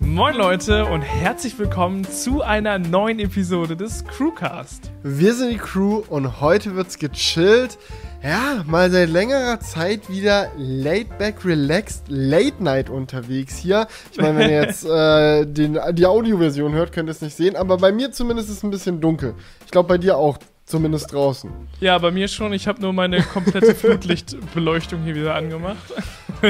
Moin Leute und herzlich willkommen zu einer neuen Episode des Crewcast. Wir sind die Crew und heute wird's gechillt. Ja, mal seit längerer Zeit wieder laid back, relaxed, late night unterwegs hier. Ich meine, wenn ihr jetzt äh, den, die Audioversion hört, könnt ihr es nicht sehen, aber bei mir zumindest ist es ein bisschen dunkel. Ich glaube bei dir auch, zumindest draußen. Ja, bei mir schon. Ich habe nur meine komplette Flutlichtbeleuchtung hier wieder angemacht.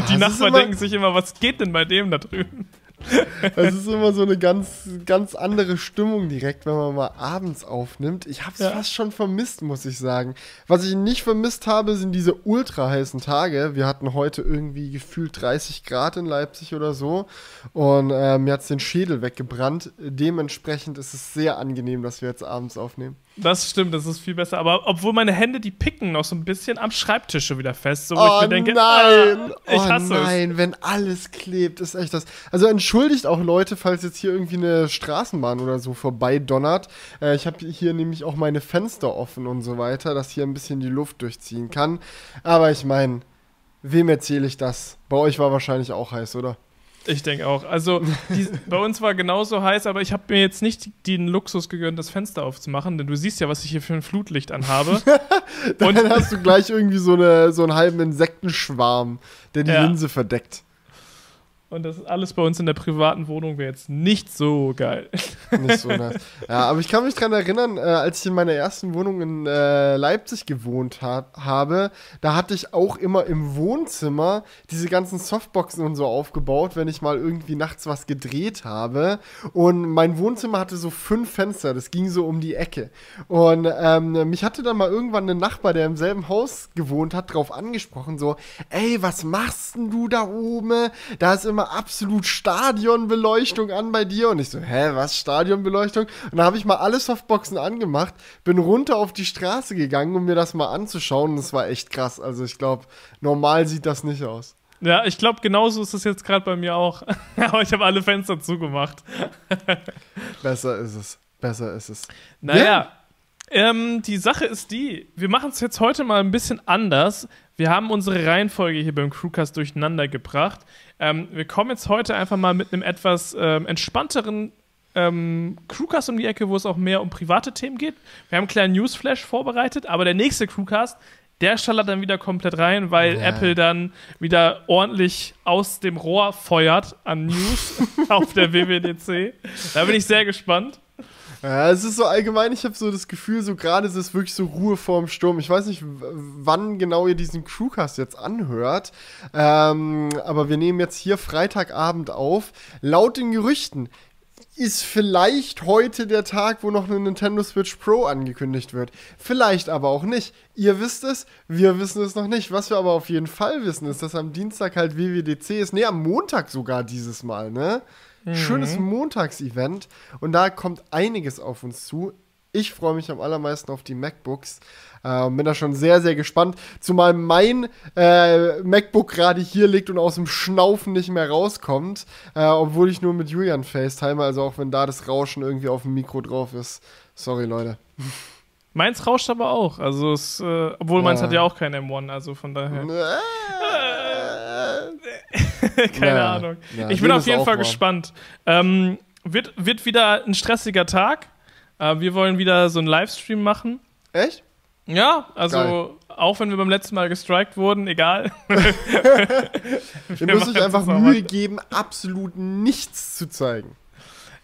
die Nachbarn denken sich immer, was geht denn bei dem da drüben? Es ist immer so eine ganz, ganz andere Stimmung direkt, wenn man mal abends aufnimmt. Ich habe es Ja. fast schon vermisst, muss ich sagen. Was ich nicht vermisst habe, sind diese ultra heißen Tage. Wir hatten heute irgendwie gefühlt 30 Grad in Leipzig oder so. Und äh, mir hat es den Schädel weggebrannt. Dementsprechend ist es sehr angenehm, dass wir jetzt abends aufnehmen. Das stimmt, das ist viel besser. Aber obwohl meine Hände, die picken noch so ein bisschen am Schreibtisch schon wieder fest. So, wo Oh ich mir denke, nein! ah, ich oh hasse es. nein, wenn alles klebt, ist echt das. Also entschuldigt auch Leute, falls jetzt hier irgendwie eine Straßenbahn oder so vorbeidonnert. Äh, ich habe hier nämlich auch meine Fenster offen und so weiter, dass hier ein bisschen die Luft durchziehen kann. Aber ich meine, wem erzähle ich das? Bei euch war wahrscheinlich auch heiß, oder? Ich denke auch. Also, die, bei uns war genauso heiß, aber ich habe mir jetzt nicht den Luxus gegönnt, das Fenster aufzumachen, denn du siehst ja, was ich hier für ein Flutlicht anhabe. Dann hast du gleich irgendwie so, eine, so einen halben Insektenschwarm, der die Ja. Linse verdeckt. Und das ist alles bei uns in der privaten Wohnung wäre jetzt nicht so geil. Nicht so nice. Ja, aber ich kann mich dran erinnern, äh, als ich in meiner ersten Wohnung in äh, Leipzig gewohnt ha habe, da hatte ich auch immer im Wohnzimmer diese ganzen Softboxen und so aufgebaut, wenn ich mal irgendwie nachts was gedreht habe. Und mein Wohnzimmer hatte so fünf Fenster, das ging so um die Ecke. Und ähm, mich hatte dann mal irgendwann ein Nachbar, der im selben Haus gewohnt hat, drauf angesprochen, so, ey, was machst denn du da oben? Da ist immer absolut Stadionbeleuchtung an bei dir. Und ich so, hä, was, Stadionbeleuchtung? Und dann habe ich mal alle Softboxen angemacht, bin runter auf die Straße gegangen, um mir das mal anzuschauen. Und es war echt krass. Also ich glaube, normal sieht das nicht aus. Ja, ich glaube, genauso ist es jetzt gerade bei mir auch. Aber ich habe alle Fenster zugemacht. Besser ist es. Besser ist es. Naja, ähm, die Sache ist die, wir machen es jetzt heute mal ein bisschen anders. Wir haben unsere Reihenfolge hier beim Crewcast durcheinander gebracht. Ähm, wir kommen jetzt heute einfach mal mit einem etwas ähm, entspannteren ähm, Crewcast um die Ecke, wo es auch mehr um private Themen geht. Wir haben einen kleinen Newsflash vorbereitet, aber der nächste Crewcast, der schallert dann wieder komplett rein, weil Ja. Apple dann wieder ordentlich aus dem Rohr feuert an News auf der WWDC. Da bin ich sehr gespannt. Ja, es ist so allgemein, ich habe so das Gefühl, so gerade ist es wirklich so Ruhe vorm Sturm. Ich weiß nicht, wann genau ihr diesen Crewcast jetzt anhört, ähm, aber wir nehmen jetzt hier Freitagabend auf. Laut den Gerüchten ist vielleicht heute der Tag, wo noch eine Nintendo Switch Pro angekündigt wird. Vielleicht aber auch nicht. Ihr wisst es, wir wissen es noch nicht. Was wir aber auf jeden Fall wissen, ist, dass am Dienstag halt WWDC ist. Nee, am Montag sogar dieses Mal, ne? Schönes Montagsevent und da kommt einiges auf uns zu. Ich freue mich am allermeisten auf die MacBooks äh, und bin da schon sehr, sehr gespannt. Zumal mein äh, MacBook gerade hier liegt und aus dem Schnaufen nicht mehr rauskommt, äh, obwohl ich nur mit Julian FaceTime, also auch wenn da das Rauschen irgendwie auf dem Mikro drauf ist. Sorry, Leute. Meins rauscht aber auch. Also es, äh, obwohl meins hat ja auch kein M1, also von daher. Keine Ja. Ahnung. Ja, ich bin auf jeden Fall warm. gespannt. Ähm, wird, wird wieder ein stressiger Tag. Äh, wir wollen wieder so einen Livestream machen. Echt? Ja, also Geil. auch wenn wir beim letzten Mal gestrikt wurden, egal. Müsst euch machen einfach Mühe geben, absolut nichts zu zeigen.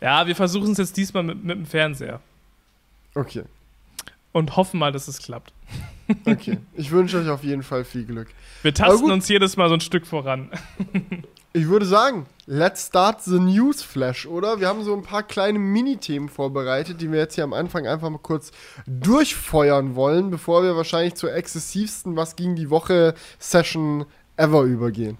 Ja, wir versuchen es jetzt diesmal mit, mit dem Fernseher. Okay, Und hoffen mal, dass es klappt. Okay. Ich wünsche euch auf jeden Fall viel Glück. Wir tasten uns jedes Mal so ein Stück voran. Ich würde sagen, let's start the news flash, oder? Wir haben so ein paar kleine Mini-Themen vorbereitet, die wir jetzt hier am Anfang einfach mal kurz durchfeuern wollen, bevor wir wahrscheinlich zur exzessivsten Was ging die Woche Session ever übergehen.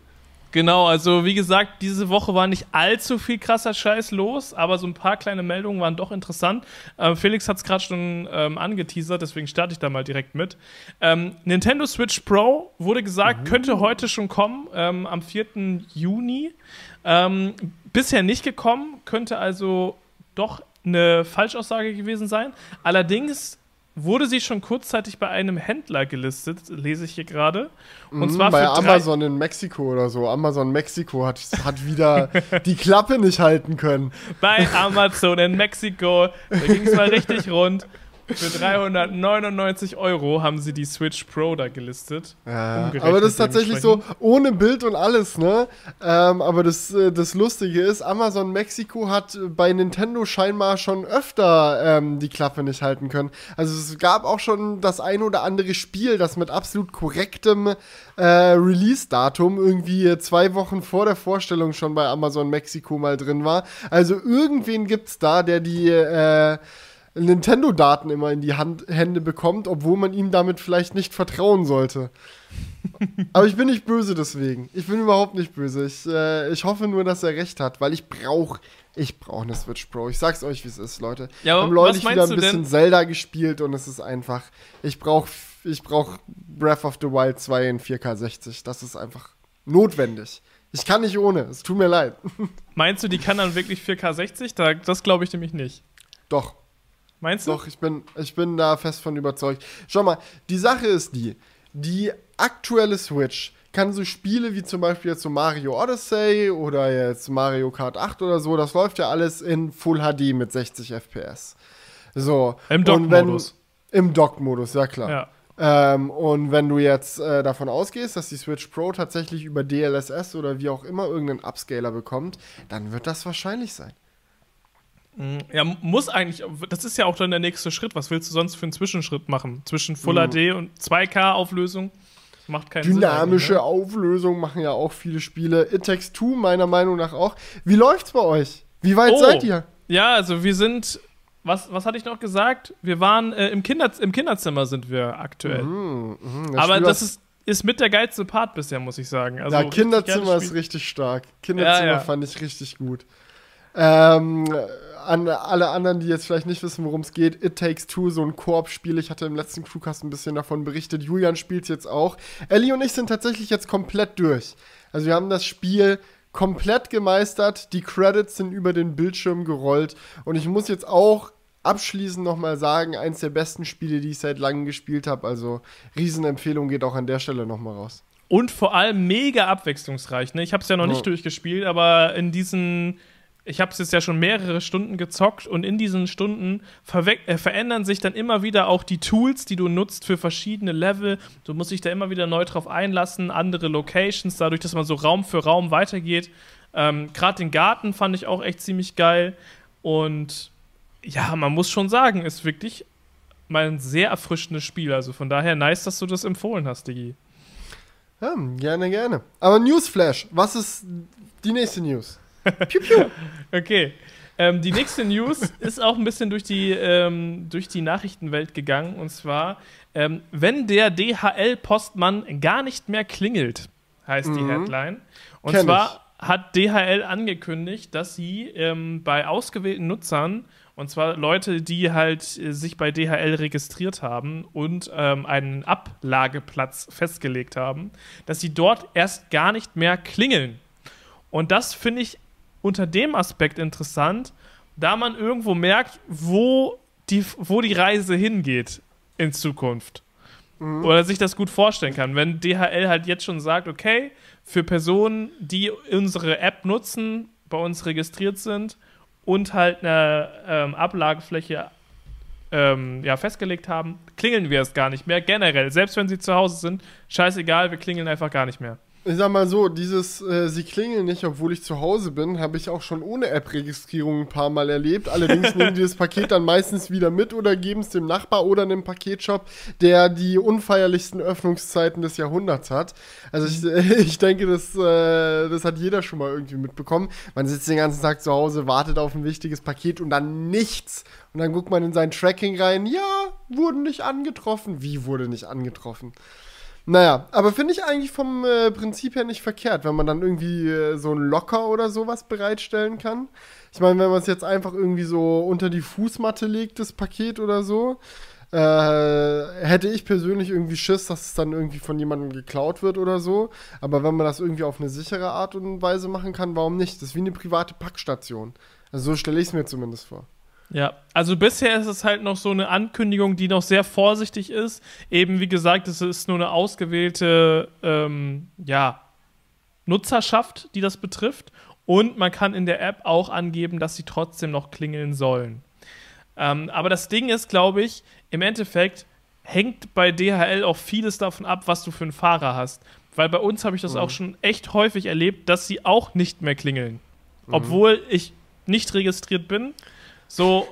Genau, also wie gesagt, diese Woche war nicht allzu viel krasser Scheiß los, aber so ein paar kleine Meldungen waren doch interessant. Ähm, Felix hat es gerade schon ähm, angeteasert, deswegen starte ich da mal direkt mit. Ähm, Nintendo Switch Pro wurde gesagt, könnte heute schon kommen, ähm, am 4. Juni. Ähm, bisher nicht gekommen, könnte also doch eine Falschaussage gewesen sein. Allerdings wurde sie schon kurzzeitig bei einem Händler gelistet, lese ich hier gerade. Und Mhm, zwar bei Amazon in Mexiko oder so. Amazon Mexiko hat, hat wieder die Klappe nicht halten können. bei Amazon in Mexiko. Da ging es mal richtig rund. Für 399 Euro haben sie die Switch Pro da gelistet. Ja, aber das ist tatsächlich so ohne Bild und alles, ne? Ähm, aber das, äh, das Lustige ist, Amazon Mexiko hat äh, bei Nintendo scheinbar schon öfter ähm, die Klappe nicht halten können. Also es gab auch schon das ein oder andere Spiel, das mit absolut korrektem äh, Release-Datum irgendwie zwei Wochen vor der Vorstellung schon bei Amazon Mexiko mal drin war. Also irgendwen gibt's da, der die äh, Nintendo-Daten immer in die Hand, Hände bekommt, obwohl man ihm damit vielleicht nicht vertrauen sollte. Aber ich bin nicht böse deswegen. Ich bin überhaupt nicht böse. Ich, äh, ich hoffe nur, dass er recht hat, weil ich brauche ich brauche eine Switch Pro. Ich sag's euch, wie es ist, Leute. Ja, haben was wieder ein bisschen? Zelda gespielt und es ist einfach. Ich brauche ich brauch Breath of the Wild 2 in 4K 60. Das ist einfach notwendig. Ich kann nicht ohne. Es tut mir leid. Meinst du, die kann dann wirklich 4K 60? Da, das glaube ich nämlich nicht. Doch, Meinst du? Doch, ich bin, ich bin da fest von überzeugt. Schau mal, die Sache ist die, die aktuelle Switch kann so Spiele wie zum Beispiel jetzt so Mario Odyssey oder jetzt Mario Kart 8 oder so, das läuft ja alles in Full HD mit 60 FPS. So. Im Dock-Modus. Im Dock-Modus, ja klar. Ja. Ähm, und wenn du jetzt äh, davon ausgehst, dass die Switch Pro tatsächlich über DLSS oder wie auch immer irgendeinen Upscaler bekommt, dann wird das wahrscheinlich sein. Mhm. Ja, muss eigentlich, das ist ja auch dann der nächste Schritt. Was willst du sonst für einen Zwischenschritt machen? Zwischen Full Mhm. HD und 2K-Auflösung? Macht keinen Sinn. Dynamische eigentlich, ne? Auflösung machen ja auch viele Spiele. It Takes Two meiner Meinung nach auch. Wie läuft's bei euch? Wie weit Oh. seid ihr? Ja, also wir sind, was, was hatte ich noch gesagt? Wir waren äh, im, Kinder, im Kinderzimmer sind wir aktuell. Mhm, mhm, Aber Spiel, das ist, ist mit der geilste Part bisher, muss ich sagen. Also ja, richtig Kinderzimmer geiles ist richtig stark. Kinderzimmer Ja, ja. fand ich richtig gut. Ähm, an alle anderen, die jetzt vielleicht nicht wissen, worum es geht, It Takes Two, so ein Koop-Spiel. Ich hatte im letzten Crewcast ein bisschen davon berichtet. Julian spielt jetzt auch. Ellie und ich sind tatsächlich jetzt komplett durch. Also wir haben das Spiel komplett gemeistert. Die Credits sind über den Bildschirm gerollt. Und ich muss jetzt auch abschließend nochmal sagen, eins der besten Spiele, die ich seit langem gespielt habe. Also Riesenempfehlung geht auch an der Stelle nochmal raus. Und vor allem mega abwechslungsreich. Ne? Ich habe es ja noch Ja. nicht durchgespielt, aber in diesen, ich habe es jetzt ja schon mehrere Stunden gezockt und in diesen Stunden äh, verändern sich dann immer wieder auch die Tools, die du nutzt für verschiedene Level. Du musst dich da immer wieder neu drauf einlassen, andere Locations, dadurch, dass man so Raum für Raum weitergeht. Ähm, Gerade den Garten fand ich auch echt ziemlich geil. Und ja, man muss schon sagen, ist wirklich mal ein sehr erfrischendes Spiel. Also von daher nice, dass du das empfohlen hast, Digi. Ja, gerne, gerne. Aber Newsflash, was ist die nächste News? Piu, piu. Okay. Ähm, die nächste News ist auch ein bisschen durch die, ähm, durch die Nachrichtenwelt gegangen. Und zwar, ähm, wenn der DHL-Postmann gar nicht mehr klingelt, heißt die Mhm. Headline. Und Kenn zwar hat DHL angekündigt, dass sie ähm, bei ausgewählten Nutzern, und zwar Leute, die halt äh, sich bei DHL registriert haben und ähm, einen Ablageplatz festgelegt haben, dass sie dort erst gar nicht mehr klingeln. Und das finde ich unter dem Aspekt interessant, da man irgendwo merkt, wo die, wo die Reise hingeht in Zukunft. Oder sich das gut vorstellen kann. Wenn DHL halt jetzt schon sagt, okay, für Personen, die unsere App nutzen, bei uns registriert sind und halt eine ähm, Ablagefläche ähm, ja, festgelegt haben, klingeln wir es gar nicht mehr. Generell, selbst wenn sie zu Hause sind, scheißegal, wir klingeln einfach gar nicht mehr. Ich sag mal so, dieses äh, Sie klingeln nicht, obwohl ich zu Hause bin, habe ich auch schon ohne App-Registrierung ein paar Mal erlebt. Allerdings nehmen die das Paket dann meistens wieder mit oder geben es dem Nachbar oder einem Paketshop, der die unfeierlichsten Öffnungszeiten des Jahrhunderts hat. Also ich, ich denke, das, äh, das hat jeder schon mal irgendwie mitbekommen. Man sitzt den ganzen Tag zu Hause, wartet auf ein wichtiges Paket und dann nichts. Und dann guckt man in sein Tracking rein, ja, wurden nicht angetroffen. Wie wurde nicht angetroffen? Naja, aber finde ich eigentlich vom äh, Prinzip her nicht verkehrt, wenn man dann irgendwie äh, so ein Locker oder sowas bereitstellen kann. Ich meine, wenn man es jetzt einfach irgendwie so unter die Fußmatte legt, das Paket oder so, äh, hätte ich persönlich irgendwie Schiss, dass es dann irgendwie von jemandem geklaut wird oder so. Aber wenn man das irgendwie auf eine sichere Art und Weise machen kann, warum nicht? Das ist wie eine private Packstation. Also so stelle ich es mir zumindest vor. Ja, also bisher ist es halt noch so eine Ankündigung, die noch sehr vorsichtig ist. Eben wie gesagt, es ist nur eine ausgewählte ähm, ja, Nutzerschaft, die das betrifft. Und man kann in der App auch angeben, dass sie trotzdem noch klingeln sollen. Ähm, aber das Ding ist, glaube ich, im Endeffekt hängt bei DHL auch vieles davon ab, was du für einen Fahrer hast. Weil bei uns habe ich das mhm. auch schon echt häufig erlebt, dass sie auch nicht mehr klingeln. Mhm. Obwohl ich nicht registriert bin. So,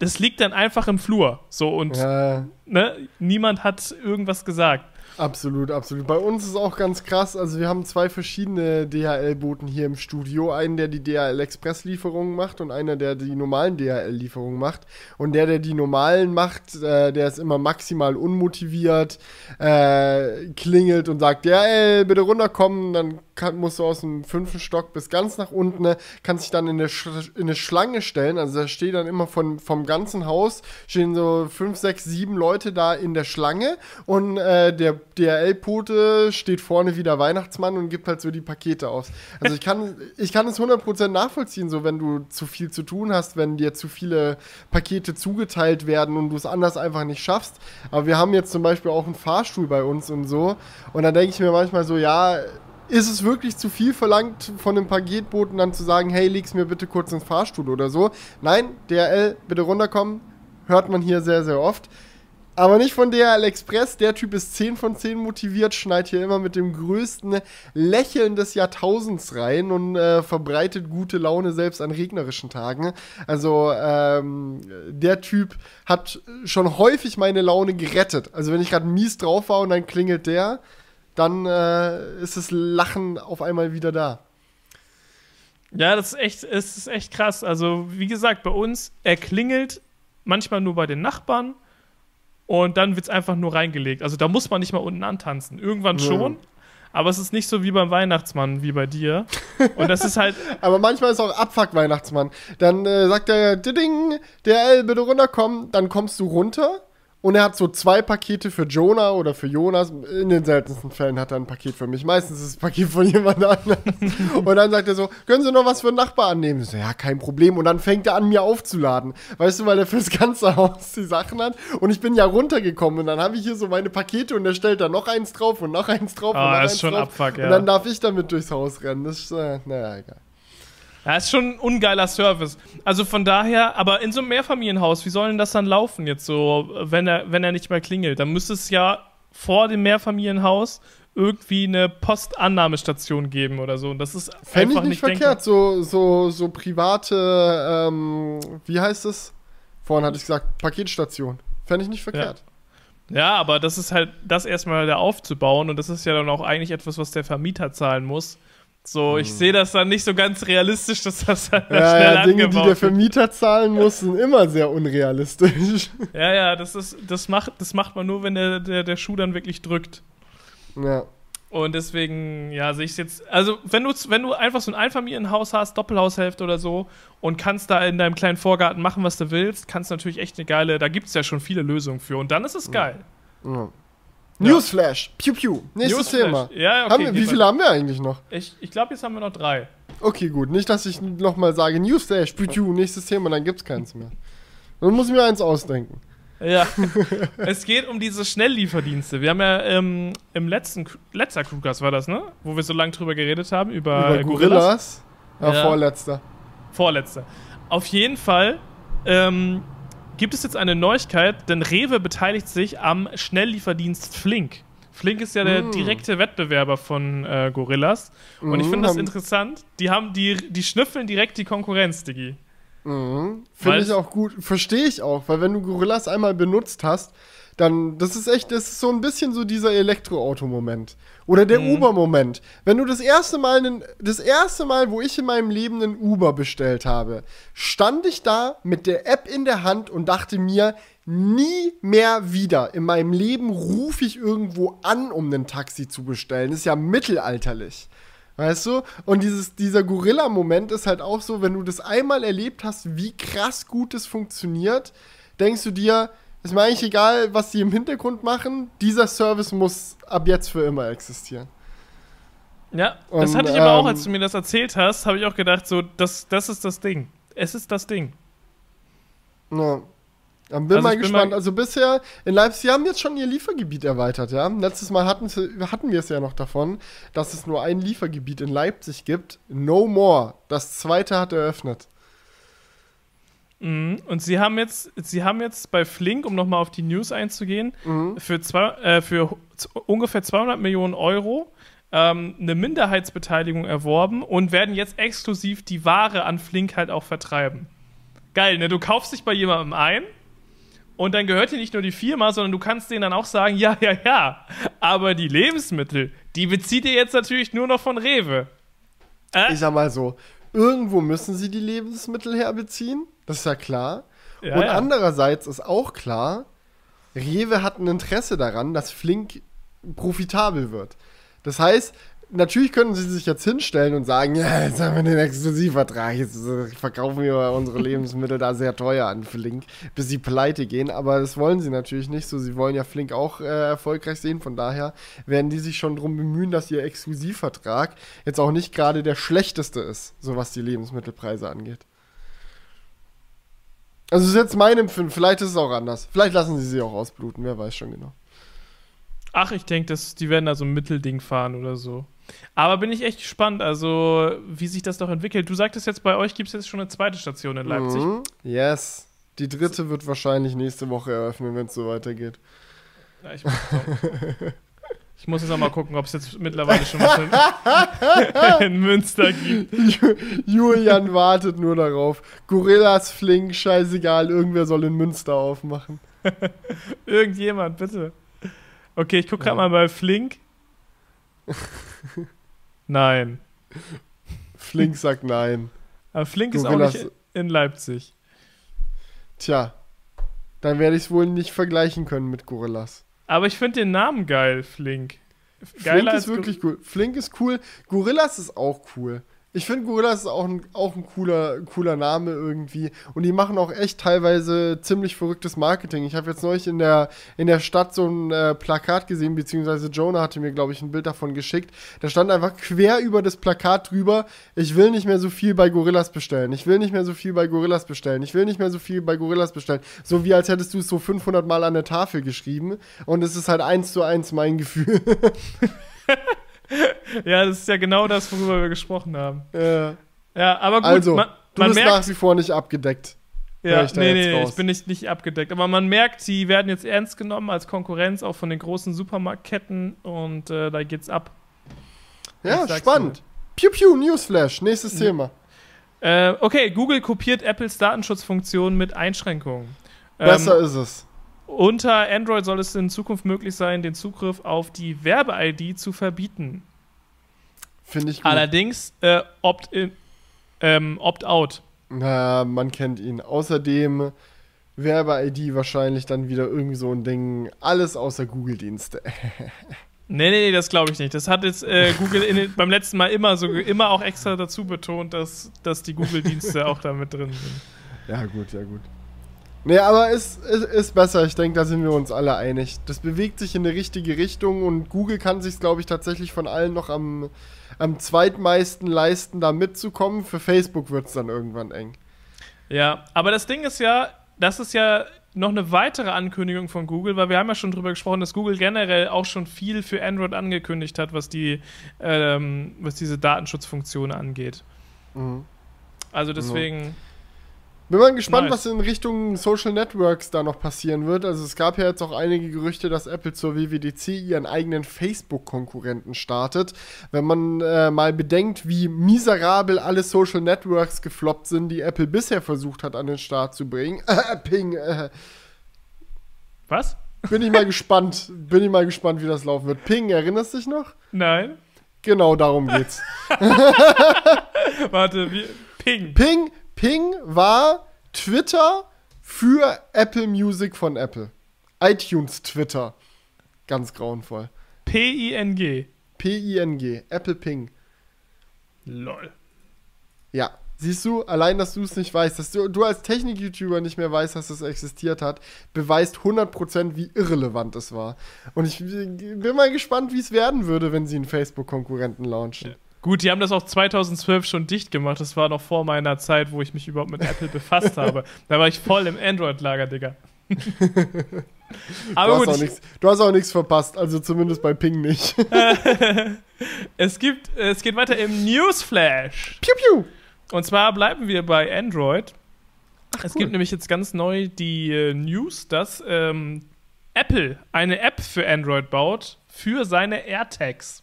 das liegt dann einfach im Flur. So und ja. ne, niemand hat irgendwas gesagt. Absolut, absolut. Bei uns ist auch ganz krass. Also wir haben zwei verschiedene DHL-Boten hier im Studio. Einen, der die DHL-Express-Lieferungen macht und einer, der die normalen DHL-Lieferungen macht. Und der, der die normalen macht, äh, der ist immer maximal unmotiviert, äh, klingelt und sagt, DHL, bitte runterkommen. Dann kann, musst du aus dem fünften Stock bis ganz nach unten, ne, kannst dich dann in eine, in eine Schlange stellen. Also da steht dann immer von, vom ganzen Haus, stehen so fünf, sechs, sieben Leute da in der Schlange und äh, der DRL-Pote steht vorne wie der Weihnachtsmann und gibt halt so die Pakete aus. Also ich kann, ich kann es 100% nachvollziehen, so wenn du zu viel zu tun hast, wenn dir zu viele Pakete zugeteilt werden und du es anders einfach nicht schaffst. Aber wir haben jetzt zum Beispiel auch einen Fahrstuhl bei uns und so. Und dann denke ich mir manchmal so, ja, ist es wirklich zu viel verlangt von dem Paketboten dann zu sagen, hey, leg's mir bitte kurz ins Fahrstuhl oder so? Nein, DRL, bitte runterkommen. Hört man hier sehr, sehr oft. Aber nicht von DHL Express. Der Typ ist 10 von 10 motiviert, schneit hier immer mit dem größten Lächeln des Jahrtausends rein und äh, verbreitet gute Laune selbst an regnerischen Tagen. Also ähm, der Typ hat schon häufig meine Laune gerettet. Also wenn ich gerade mies drauf war und dann klingelt der, dann äh, ist das Lachen auf einmal wieder da. Ja, das ist echt, es ist echt krass. Also, wie gesagt, bei uns, er klingelt manchmal nur bei den Nachbarn und dann wird es einfach nur reingelegt. Also da muss man nicht mal unten antanzen. Irgendwann ja. schon, aber es ist nicht so wie beim Weihnachtsmann, wie bei dir. Und das ist halt. aber manchmal ist auch Abfuck Weihnachtsmann. Dann äh, sagt er, Ding, der L, bitte runterkommen, dann kommst du runter und er hat so zwei Pakete für Jonah oder für Jonas. In den seltensten Fällen hat er ein Paket für mich. Meistens ist es ein Paket von jemand anderem. und dann sagt er so, können Sie noch was für einen Nachbar annehmen? Ich so, ja, kein Problem. Und dann fängt er an, mir aufzuladen. Weißt du, weil er fürs ganze Haus die Sachen hat. Und ich bin ja runtergekommen. Und dann habe ich hier so meine Pakete und er stellt da noch eins drauf und noch eins drauf. Ah, und noch ist eins schon drauf. Abfuck, ja. Und dann darf ich damit durchs Haus rennen. Das ist, äh, naja, egal. Ja, ist schon ein ungeiler Service. Also von daher, aber in so einem Mehrfamilienhaus, wie soll denn das dann laufen jetzt so, wenn er, wenn er nicht mehr klingelt? Dann müsste es ja vor dem Mehrfamilienhaus irgendwie eine Postannahmestation geben oder so. Und das ist Fände einfach ich nicht, nicht verkehrt. So, so, so private, ähm, wie heißt es? Vorhin hatte ich gesagt, Paketstation. Fände ich nicht verkehrt. Ja. ja, aber das ist halt, das erstmal da aufzubauen und das ist ja dann auch eigentlich etwas, was der Vermieter zahlen muss. So, ich hm. sehe das dann nicht so ganz realistisch, dass das dann ja, schnell ja, Dinge, die der Vermieter zahlen muss, sind immer sehr unrealistisch. Ja, ja, das ist, das macht, das macht man nur, wenn der, der, der Schuh dann wirklich drückt. Ja. Und deswegen, ja, sehe ich es jetzt. Also, wenn du, wenn du einfach so ein Einfamilienhaus hast, Doppelhaushälfte oder so, und kannst da in deinem kleinen Vorgarten machen, was du willst, kannst du natürlich echt eine geile, da gibt es ja schon viele Lösungen für. Und dann ist es geil. Ja. Newsflash. Piu Piu. Nächstes Newsflash. Thema. Ja, okay, wir, wie viele haben wir eigentlich noch? Ich, ich glaube, jetzt haben wir noch drei. Okay, gut. Nicht, dass ich nochmal sage, Newsflash, Piu Piu, nächstes Thema, dann gibt es keins mehr. Dann muss ich mir eins ausdenken. Ja. es geht um diese Schnelllieferdienste. Wir haben ja ähm, im letzten, letzter Crewcast war das, ne? Wo wir so lange drüber geredet haben, über, über Gorillas. Gorillas. Ja, ja, vorletzter. Vorletzter. Auf jeden Fall ähm, gibt es jetzt eine Neuigkeit, denn Rewe beteiligt sich am Schnelllieferdienst Flink. Flink ist ja der mm. direkte Wettbewerber von äh, Gorillas. Und ich mm, finde das interessant. Die haben die, die schnüffeln direkt die Konkurrenz, Digi. Mhm. Finde ich auch gut. Verstehe ich auch, weil wenn du Gorillas einmal benutzt hast, dann, das ist echt, das ist so ein bisschen so dieser Elektroauto-Moment. Oder der mhm. Uber-Moment. Wenn du das erste Mal, einen, das erste Mal, wo ich in meinem Leben einen Uber bestellt habe, stand ich da mit der App in der Hand und dachte mir, nie mehr wieder in meinem Leben rufe ich irgendwo an, um ein Taxi zu bestellen. Das ist ja mittelalterlich. Weißt du? Und dieses, dieser Gorilla-Moment ist halt auch so, wenn du das einmal erlebt hast, wie krass gut es funktioniert, denkst du dir, ist mir eigentlich egal, was die im Hintergrund machen. Dieser Service muss ab jetzt für immer existieren. Ja, das Und, hatte ich aber auch, als ähm, du mir das erzählt hast, habe ich auch gedacht, so, das, das ist das Ding. Es ist das Ding. Ja. Dann bin Also mal ich bin gespannt. mal- also bisher in Leipzig, sie haben jetzt schon ihr Liefergebiet erweitert, ja. Letztes Mal hatten, hatten wir es ja noch davon, dass es nur ein Liefergebiet in Leipzig gibt. No more. Das zweite hat eröffnet. Mhm. Und sie haben jetzt, sie haben jetzt bei Flink, um nochmal auf die News einzugehen, für, zwei, äh, für ungefähr 200 Millionen Euro ähm, eine Minderheitsbeteiligung erworben und werden jetzt exklusiv die Ware an Flink halt auch vertreiben. Geil, ne? Du kaufst dich bei jemandem ein und dann gehört dir nicht nur die Firma, sondern du kannst denen dann auch sagen, ja, ja, ja, aber die Lebensmittel, die bezieht ihr jetzt natürlich nur noch von Rewe. Äh? Ich sag mal so, irgendwo müssen sie die Lebensmittel herbeziehen. Das ist ja klar. Ja, Und ja. andererseits ist auch klar, Rewe hat ein Interesse daran, dass Flink profitabel wird. Das heißt, natürlich können sie sich jetzt hinstellen und sagen, ja, jetzt haben wir den Exklusivvertrag, jetzt verkaufen wir unsere Lebensmittel da sehr teuer an Flink, bis sie pleite gehen. Aber das wollen sie natürlich nicht so. Sie wollen ja Flink auch äh, erfolgreich sehen. Von daher werden die sich schon darum bemühen, dass ihr Exklusivvertrag jetzt auch nicht gerade der schlechteste ist, so was die Lebensmittelpreise angeht. Also das ist jetzt mein Empfinden. Vielleicht ist es auch anders. Vielleicht lassen sie sie auch ausbluten. Wer weiß schon genau. Ach, ich denke, die werden da so ein Mittelding fahren oder so. Aber bin ich echt gespannt, also wie sich das noch entwickelt. Du sagtest jetzt, bei euch gibt es jetzt schon eine zweite Station in Leipzig. Mhm. Yes. Die dritte wird wahrscheinlich nächste Woche eröffnen, wenn es so weitergeht. Ja, ich, muss auch, ich muss jetzt noch mal gucken, ob es jetzt mittlerweile schon was in, in Münster gibt. Ju- Julian wartet nur darauf. Gorillas, Flink, scheißegal. Irgendwer soll in Münster aufmachen. Irgendjemand, bitte. Okay, ich gucke gerade Ja. mal bei Flink. Nein. Flink sagt nein. Aber Flink ist auch Gorillas- nicht in Leipzig. Tja. Dann werde ich es wohl nicht vergleichen können mit Gorillas. Aber ich finde den Namen geil, Flink. Flink als ist wirklich cool. Flink ist cool. Gorillas ist auch cool. Ich finde, Gorillas ist auch ein, auch ein cooler, cooler Name irgendwie. Und die machen auch echt teilweise ziemlich verrücktes Marketing. Ich habe jetzt neulich in der, in der Stadt so ein äh, Plakat gesehen, beziehungsweise Jonah hatte mir, glaube ich, ein Bild davon geschickt. Da stand einfach quer über das Plakat drüber, ich will nicht mehr so viel bei Gorillas bestellen. Ich will nicht mehr so viel bei Gorillas bestellen. Ich will nicht mehr so viel bei Gorillas bestellen. So wie als hättest du es so 500 Mal an der Tafel geschrieben. Und es ist halt eins zu eins mein Gefühl. Ja, das ist ja genau das, worüber wir gesprochen haben. äh, Ja, aber gut, Also, man, Du man bist merkt, nach wie vor nicht abgedeckt. Ja, nee, nee, ich bin nicht, nicht abgedeckt. Aber man merkt, sie werden jetzt ernst genommen als Konkurrenz auch von den großen Supermarktketten und äh, da geht's ab. Ja, spannend. Piu Piu, Newsflash, nächstes Ja. Thema. Äh, okay, Google kopiert Apples Datenschutzfunktion mit Einschränkungen. Besser Ähm, ist es. Unter Android soll es in Zukunft möglich sein, den Zugriff auf die Werbe-ID zu verbieten. Finde ich gut. Allerdings äh, opt-in, ähm, opt-out. Na, man kennt ihn. Außerdem Werbe-ID wahrscheinlich dann wieder irgendwie so ein Ding. Alles außer Google-Dienste. Nee, nee, nee, das glaube ich nicht. Das hat jetzt äh, Google in, beim letzten Mal immer so immer auch extra dazu betont, dass, dass die Google-Dienste auch da mit drin sind. Ja, gut, ja, gut. Nee, aber ist, ist, ist besser. Ich denke, da sind wir uns alle einig. Das bewegt sich in die richtige Richtung und Google kann sich, glaube ich, tatsächlich von allen noch am, am zweitmeisten leisten, da mitzukommen. Für Facebook wird es dann irgendwann eng. Ja, aber das Ding ist ja, das ist ja noch eine weitere Ankündigung von Google, weil wir haben ja schon drüber gesprochen, dass Google generell auch schon viel für Android angekündigt hat, was die, ähm, was diese Datenschutzfunktion angeht. Mhm. Also deswegen, Bin mal gespannt, Nice. was in Richtung Social Networks da noch passieren wird. Also es gab ja jetzt auch einige Gerüchte, dass Apple zur WWDC ihren eigenen Facebook-Konkurrenten startet. Wenn man äh, mal bedenkt, wie miserabel alle Social Networks gefloppt sind, die Apple bisher versucht hat an den Start zu bringen. Äh, Ping. Äh, was? bin ich mal gespannt. Bin ich mal gespannt, wie das laufen wird. Ping, erinnerst du dich noch? Nein? Genau darum geht's. Warte, wie? Ping. Ping, Ping war Twitter für Apple Music von Apple. iTunes Twitter. Ganz grauenvoll. P-I-N-G. P-I-N-G. Apple Ping. Lol. Ja. Siehst du, allein, dass du es nicht weißt, dass du, du als Technik-YouTuber nicht mehr weißt, dass es existiert hat, beweist 100% wie irrelevant es war. Und ich bin mal gespannt, wie es werden würde, wenn sie einen Facebook-Konkurrenten launchen. Gut, die haben das auch 2012 schon dicht gemacht. Das war noch vor meiner Zeit, wo ich mich überhaupt mit Apple befasst habe. Da war ich voll im Android-Lager, Digga. Aber du, gut, hast nix, du hast auch nichts verpasst, also zumindest bei Ping nicht. es, gibt, es geht weiter im Newsflash. Piu, piu. Und zwar bleiben wir bei Android. Ach, es cool. gibt nämlich jetzt ganz neu die äh, News, dass ähm, Apple eine App für Android baut für seine AirTags.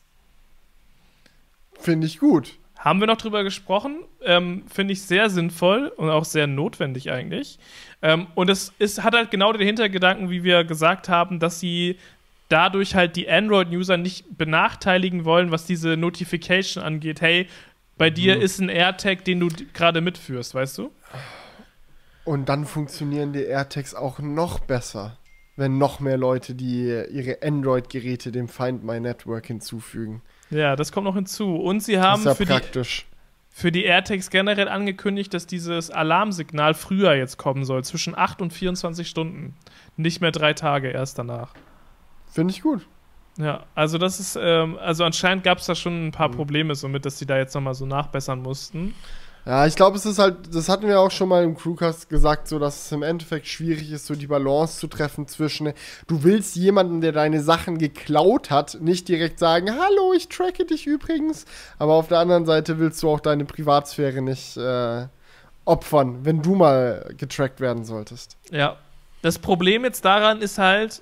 Finde ich gut. Haben wir noch drüber gesprochen. Ähm, Finde ich sehr sinnvoll und auch sehr notwendig eigentlich. Ähm, und es ist, hat halt genau den Hintergedanken, wie wir gesagt haben, dass sie dadurch halt die Android-User nicht benachteiligen wollen, was diese Notification angeht. Hey, bei dir mhm. ist ein AirTag, den du gerade mitführst, weißt du? Und dann funktionieren die AirTags auch noch besser, wenn noch mehr Leute die ihre Android-Geräte dem Find My Network hinzufügen. Ja, das kommt noch hinzu. Und sie haben ja für, praktisch. Die, für die AirTags generell angekündigt, dass dieses Alarmsignal früher jetzt kommen soll, zwischen 8 und 24 Stunden. Nicht mehr drei Tage erst danach. Finde ich gut. Ja, also das ist, ähm, also anscheinend gab es da schon ein paar mhm. Probleme somit, dass sie da jetzt nochmal so nachbessern mussten. Ja, ich glaube, es ist halt, das hatten wir auch schon mal im Crewcast gesagt, so dass es im Endeffekt schwierig ist, so die Balance zu treffen zwischen, du willst jemanden, der deine Sachen geklaut hat, nicht direkt sagen, hallo, ich tracke dich übrigens, aber auf der anderen Seite willst du auch deine Privatsphäre nicht äh, opfern, wenn du mal getrackt werden solltest. Ja. Das Problem jetzt daran ist halt,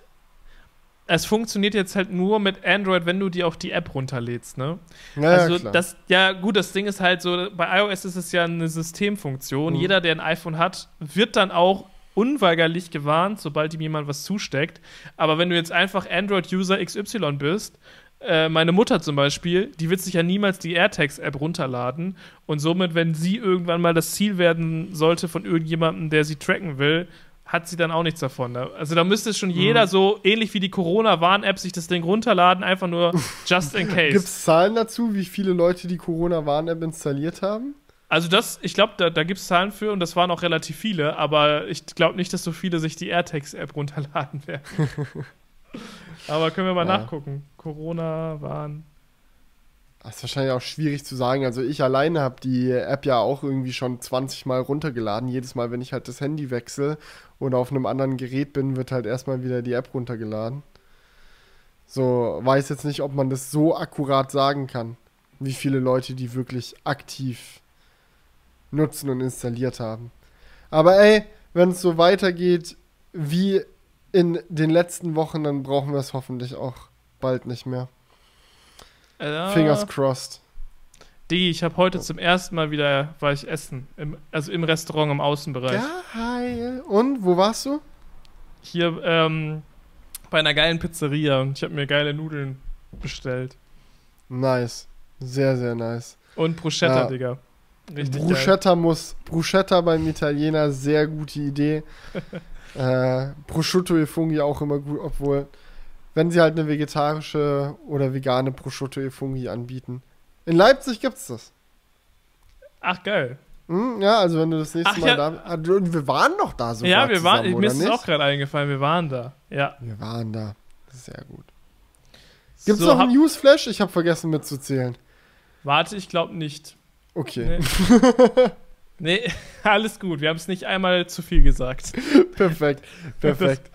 es funktioniert jetzt halt nur mit Android, wenn du dir auch die App runterlädst, ne? Ja, also klar. das, ja gut, das Ding ist halt so, bei iOS ist es ja eine Systemfunktion. Mhm. Jeder, der ein iPhone hat, wird dann auch unweigerlich gewarnt, sobald ihm jemand was zusteckt. Aber wenn du jetzt einfach Android-User XY bist, äh, meine Mutter zum Beispiel, die wird sich ja niemals die AirTags-App runterladen. Und somit, wenn sie irgendwann mal das Ziel werden sollte von irgendjemandem, der sie tracken will, hat sie dann auch nichts davon. Ne? Also da müsste schon jeder mhm. so, ähnlich wie die Corona-Warn-App, sich das Ding runterladen, einfach nur just in case. Gibt es Zahlen dazu, wie viele Leute die Corona-Warn-App installiert haben? Also das, ich glaube, da, da gibt es Zahlen für und das waren auch relativ viele, aber ich glaube nicht, dass so viele sich die AirTags-App runterladen werden. aber können wir mal ja. nachgucken. Corona-Warn. Das ist wahrscheinlich auch schwierig zu sagen. Also ich alleine habe die App ja auch irgendwie schon 20 Mal runtergeladen. Jedes Mal, wenn ich halt das Handy wechsle und auf einem anderen Gerät bin, wird halt erstmal wieder die App runtergeladen. So, weiß jetzt nicht, ob man das so akkurat sagen kann, wie viele Leute die wirklich aktiv nutzen und installiert haben. Aber ey, wenn es so weitergeht wie in den letzten Wochen, dann brauchen wir es hoffentlich auch bald nicht mehr. Äh, Fingers crossed. Digi, ich habe heute zum ersten Mal wieder, war ich essen. Im, also im Restaurant im Außenbereich. Geil. Und, wo warst du? Hier ähm, bei einer geilen Pizzeria und ich habe mir geile Nudeln bestellt. Nice. Sehr, sehr nice. Und Bruschetta, ja. Digga. Richtig Bruschetta geil. muss, Bruschetta beim Italiener, sehr gute Idee. äh, Prosciutto e Funghi auch immer gut, obwohl wenn sie halt eine vegetarische oder vegane Prosciutto e Funghi anbieten. In Leipzig gibt's das. Ach, geil. Hm, ja, also wenn du das nächste Ach, Mal ja. da. Ah, wir waren doch da sogar. Ja, wir zusammen, waren. Mir ist es auch gerade eingefallen, wir waren da. Ja. Wir waren da. Sehr gut. Gibt's so, noch ein Newsflash? Ich habe vergessen mitzuzählen. Warte, ich glaube nicht. Okay. Nee. nee, alles gut. Wir haben es nicht einmal zu viel gesagt. perfekt, perfekt.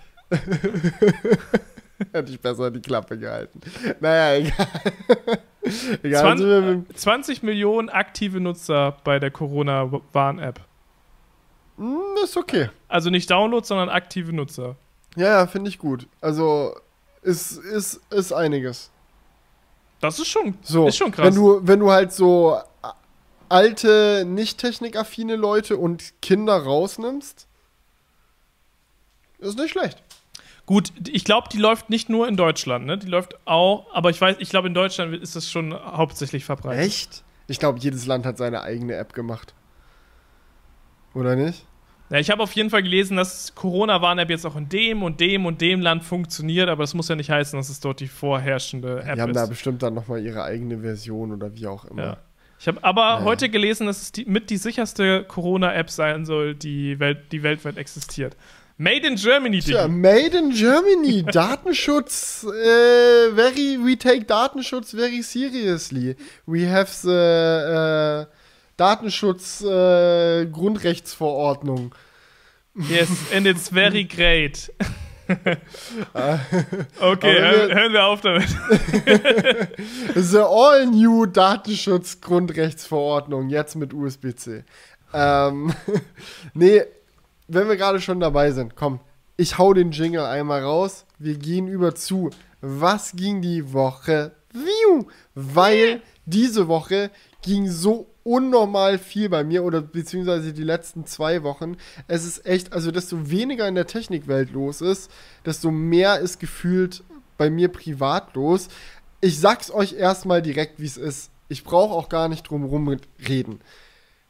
Hätte ich besser die Klappe gehalten. Naja, egal. egal 20, also 20 Millionen aktive Nutzer bei der Corona-Warn-App. Hm, ist okay. Also nicht Downloads, sondern aktive Nutzer. Ja, ja, finde ich gut. Also ist, ist, ist einiges. Das ist schon, so, ist schon krass. Wenn du, wenn du halt so alte, nicht technikaffine Leute und Kinder rausnimmst, ist nicht schlecht. Gut, ich glaube, die läuft nicht nur in Deutschland, ne? Die läuft auch, aber ich weiß, ich glaube, in Deutschland ist das schon hauptsächlich verbreitet. Echt? Ich glaube, jedes Land hat seine eigene App gemacht. Oder nicht? Ja, ich habe auf jeden Fall gelesen, dass Corona-Warn-App jetzt auch in dem und dem und dem Land funktioniert, aber das muss ja nicht heißen, dass es dort die vorherrschende App ist. Die haben ist. da bestimmt dann nochmal ihre eigene Version oder wie auch immer. Ja. Ich habe aber ja. heute gelesen, dass es die, mit die sicherste Corona-App sein soll, die, Welt, die weltweit existiert. Made in Germany, Tja, Made in Germany. Datenschutz. Äh, very, we take Datenschutz very seriously. We have the äh, Datenschutz äh, Grundrechtsverordnung. Yes, and it's very great. okay, Aber hör, hören wir auf damit. The all new Datenschutz Grundrechtsverordnung, jetzt mit USB-C. Ähm, nee, wenn wir gerade schon dabei sind, komm, ich hau den Jingle einmal raus. Wir gehen über zu. Was ging die Woche? Weil diese Woche ging so unnormal viel bei mir oder beziehungsweise die letzten zwei Wochen. Es ist echt, also desto weniger in der Technikwelt los ist, desto mehr ist gefühlt bei mir privat los. Ich sag's euch erstmal direkt, wie es ist. Ich brauche auch gar nicht drum rum reden.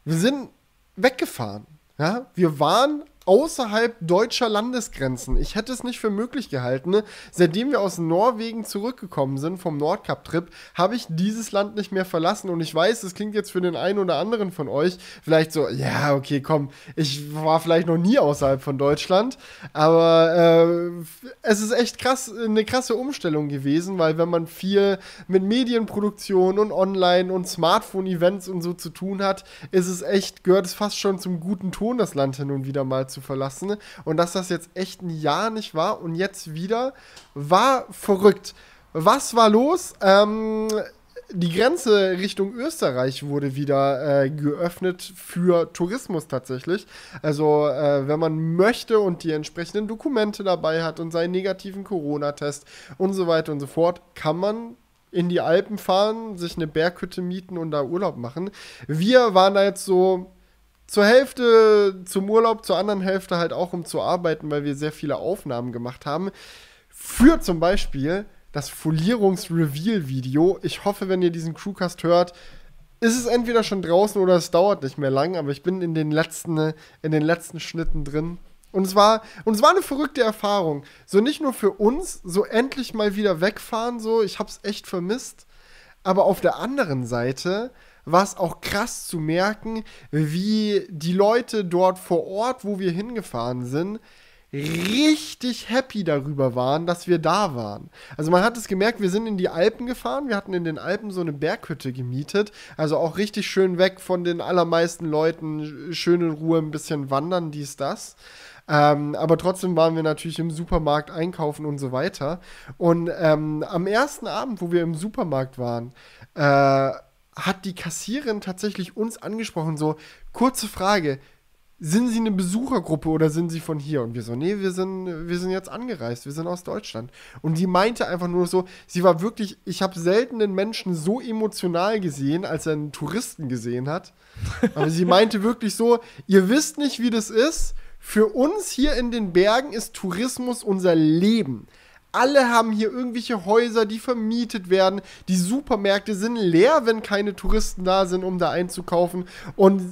Wir sind weggefahren. Ja? Wir waren außerhalb deutscher Landesgrenzen. Ich hätte es nicht für möglich gehalten. Seitdem wir aus Norwegen zurückgekommen sind vom Nordkap-Trip, habe ich dieses Land nicht mehr verlassen. Und ich weiß, das klingt jetzt für den einen oder anderen von euch vielleicht so, ja, okay, komm, ich war vielleicht noch nie außerhalb von Deutschland. Aber äh, es ist echt krass, eine krasse Umstellung gewesen, weil wenn man viel mit Medienproduktion und Online und Smartphone-Events und so zu tun hat, ist es echt, gehört es fast schon zum guten Ton, das Land hin und wieder mal zu verlassen. Und dass das jetzt echt ein Jahr nicht war und jetzt wieder, war verrückt. Was war los? Ähm, die Grenze Richtung Österreich wurde wieder äh, geöffnet für Tourismus tatsächlich. Also äh, wenn man möchte und die entsprechenden Dokumente dabei hat und seinen negativen Corona-Test und so weiter und so fort, kann man in die Alpen fahren, sich eine Berghütte mieten und da Urlaub machen. Wir waren da jetzt so zur Hälfte zum Urlaub, zur anderen Hälfte halt auch um zu arbeiten, weil wir sehr viele Aufnahmen gemacht haben. Für zum Beispiel das Folierungs-Reveal-Video. Ich hoffe, wenn ihr diesen Crewcast hört, ist es entweder schon draußen oder es dauert nicht mehr lang, aber ich bin in den letzten, in den letzten Schnitten drin. Und es war, und es war eine verrückte Erfahrung. So nicht nur für uns, so endlich mal wieder wegfahren, so, ich hab's echt vermisst. Aber auf der anderen Seite war es auch krass zu merken, wie die Leute dort vor Ort, wo wir hingefahren sind, richtig happy darüber waren, dass wir da waren. Also man hat es gemerkt, wir sind in die Alpen gefahren, wir hatten in den Alpen so eine Berghütte gemietet, also auch richtig schön weg von den allermeisten Leuten, schön in Ruhe ein bisschen wandern, dies, das. Ähm, aber trotzdem waren wir natürlich im Supermarkt einkaufen und so weiter. Und ähm, am ersten Abend, wo wir im Supermarkt waren, äh, hat die Kassierin tatsächlich uns angesprochen, so, kurze Frage, sind Sie eine Besuchergruppe oder sind Sie von hier? Und wir so, nee, wir sind, wir sind jetzt angereist, wir sind aus Deutschland. Und die meinte einfach nur so, sie war wirklich, ich habe selten einen Menschen so emotional gesehen, als er einen Touristen gesehen hat. Aber sie meinte wirklich so, ihr wisst nicht, wie das ist. Für uns hier in den Bergen ist Tourismus unser Leben. Alle haben hier irgendwelche Häuser, die vermietet werden. Die Supermärkte sind leer, wenn keine Touristen da sind, um da einzukaufen. Und,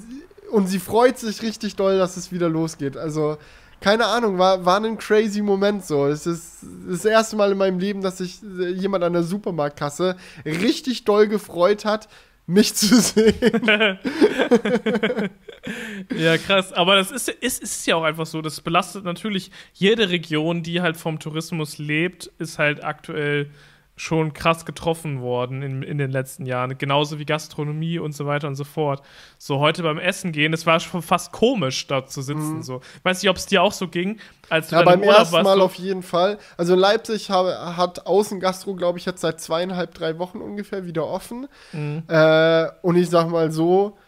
und sie freut sich richtig doll, dass es wieder losgeht. Also, keine Ahnung, war, war ein crazy Moment so. Es ist das erste Mal in meinem Leben, dass sich äh, jemand an der Supermarktkasse richtig doll gefreut hat, mich zu sehen. Ja, krass. Aber das ist, ist, ist ja auch einfach so. Das belastet natürlich jede Region, die halt vom Tourismus lebt, ist halt aktuell schon krass getroffen worden in, in den letzten Jahren. Genauso wie Gastronomie und so weiter und so fort. So heute beim Essen gehen, es war schon fast komisch, da zu sitzen. So. Weiß nicht, ob es dir auch so ging, als du Ja, beim ersten warst. Mal auf jeden Fall. Also Leipzig habe, hat Außengastro, glaube ich, jetzt seit zweieinhalb, drei Wochen ungefähr wieder offen. Mhm. Äh, und ich sag mal so,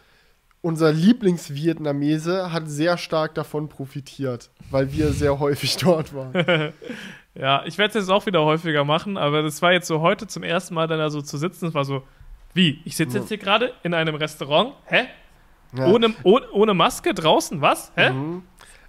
unser Lieblingsvietnamese hat sehr stark davon profitiert, weil wir sehr häufig dort waren. Ja, ich werde es jetzt auch wieder häufiger machen, aber das war jetzt so heute zum ersten Mal dann da so zu sitzen. Es war so, wie? Ich sitze jetzt hier gerade in einem Restaurant, hä? Ja. Ohne, ohne, ohne Maske draußen, was? Hä?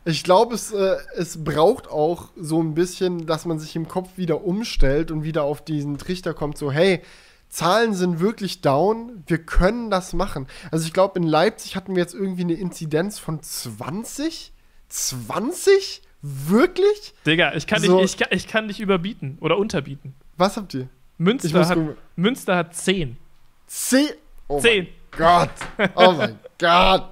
Ich glaube, es, äh, es braucht auch so ein bisschen, dass man sich im Kopf wieder umstellt und wieder auf diesen Trichter kommt, so, hey, Zahlen sind wirklich down, wir können das machen. Also ich glaube, in Leipzig hatten wir jetzt irgendwie eine Inzidenz von 20? 20? Wirklich? Digga, ich kann, So. dich, ich, kann, ich kann dich überbieten oder unterbieten. Was habt ihr? Münster hat, gucken. Münster hat 10. Zehn? Oh 10. mein Gott. Oh mein Gott.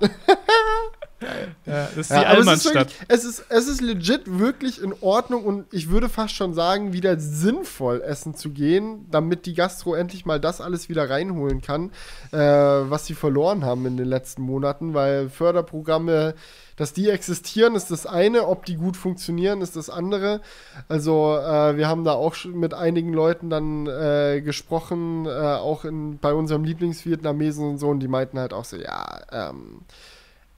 Ja, das ist die Ja, aber es, ist Allmannstadt. wirklich, es, ist, es ist legit wirklich in Ordnung und ich würde fast schon sagen, wieder sinnvoll essen zu gehen, damit die Gastro endlich mal das alles wieder reinholen kann, äh, was sie verloren haben in den letzten Monaten, weil Förderprogramme, dass die existieren, ist das eine, ob die gut funktionieren, ist das andere. Also äh, wir haben da auch mit einigen Leuten dann äh, gesprochen, äh, auch in, bei unserem Lieblingsvietnamesen und so, und die meinten halt auch so, ja, ähm,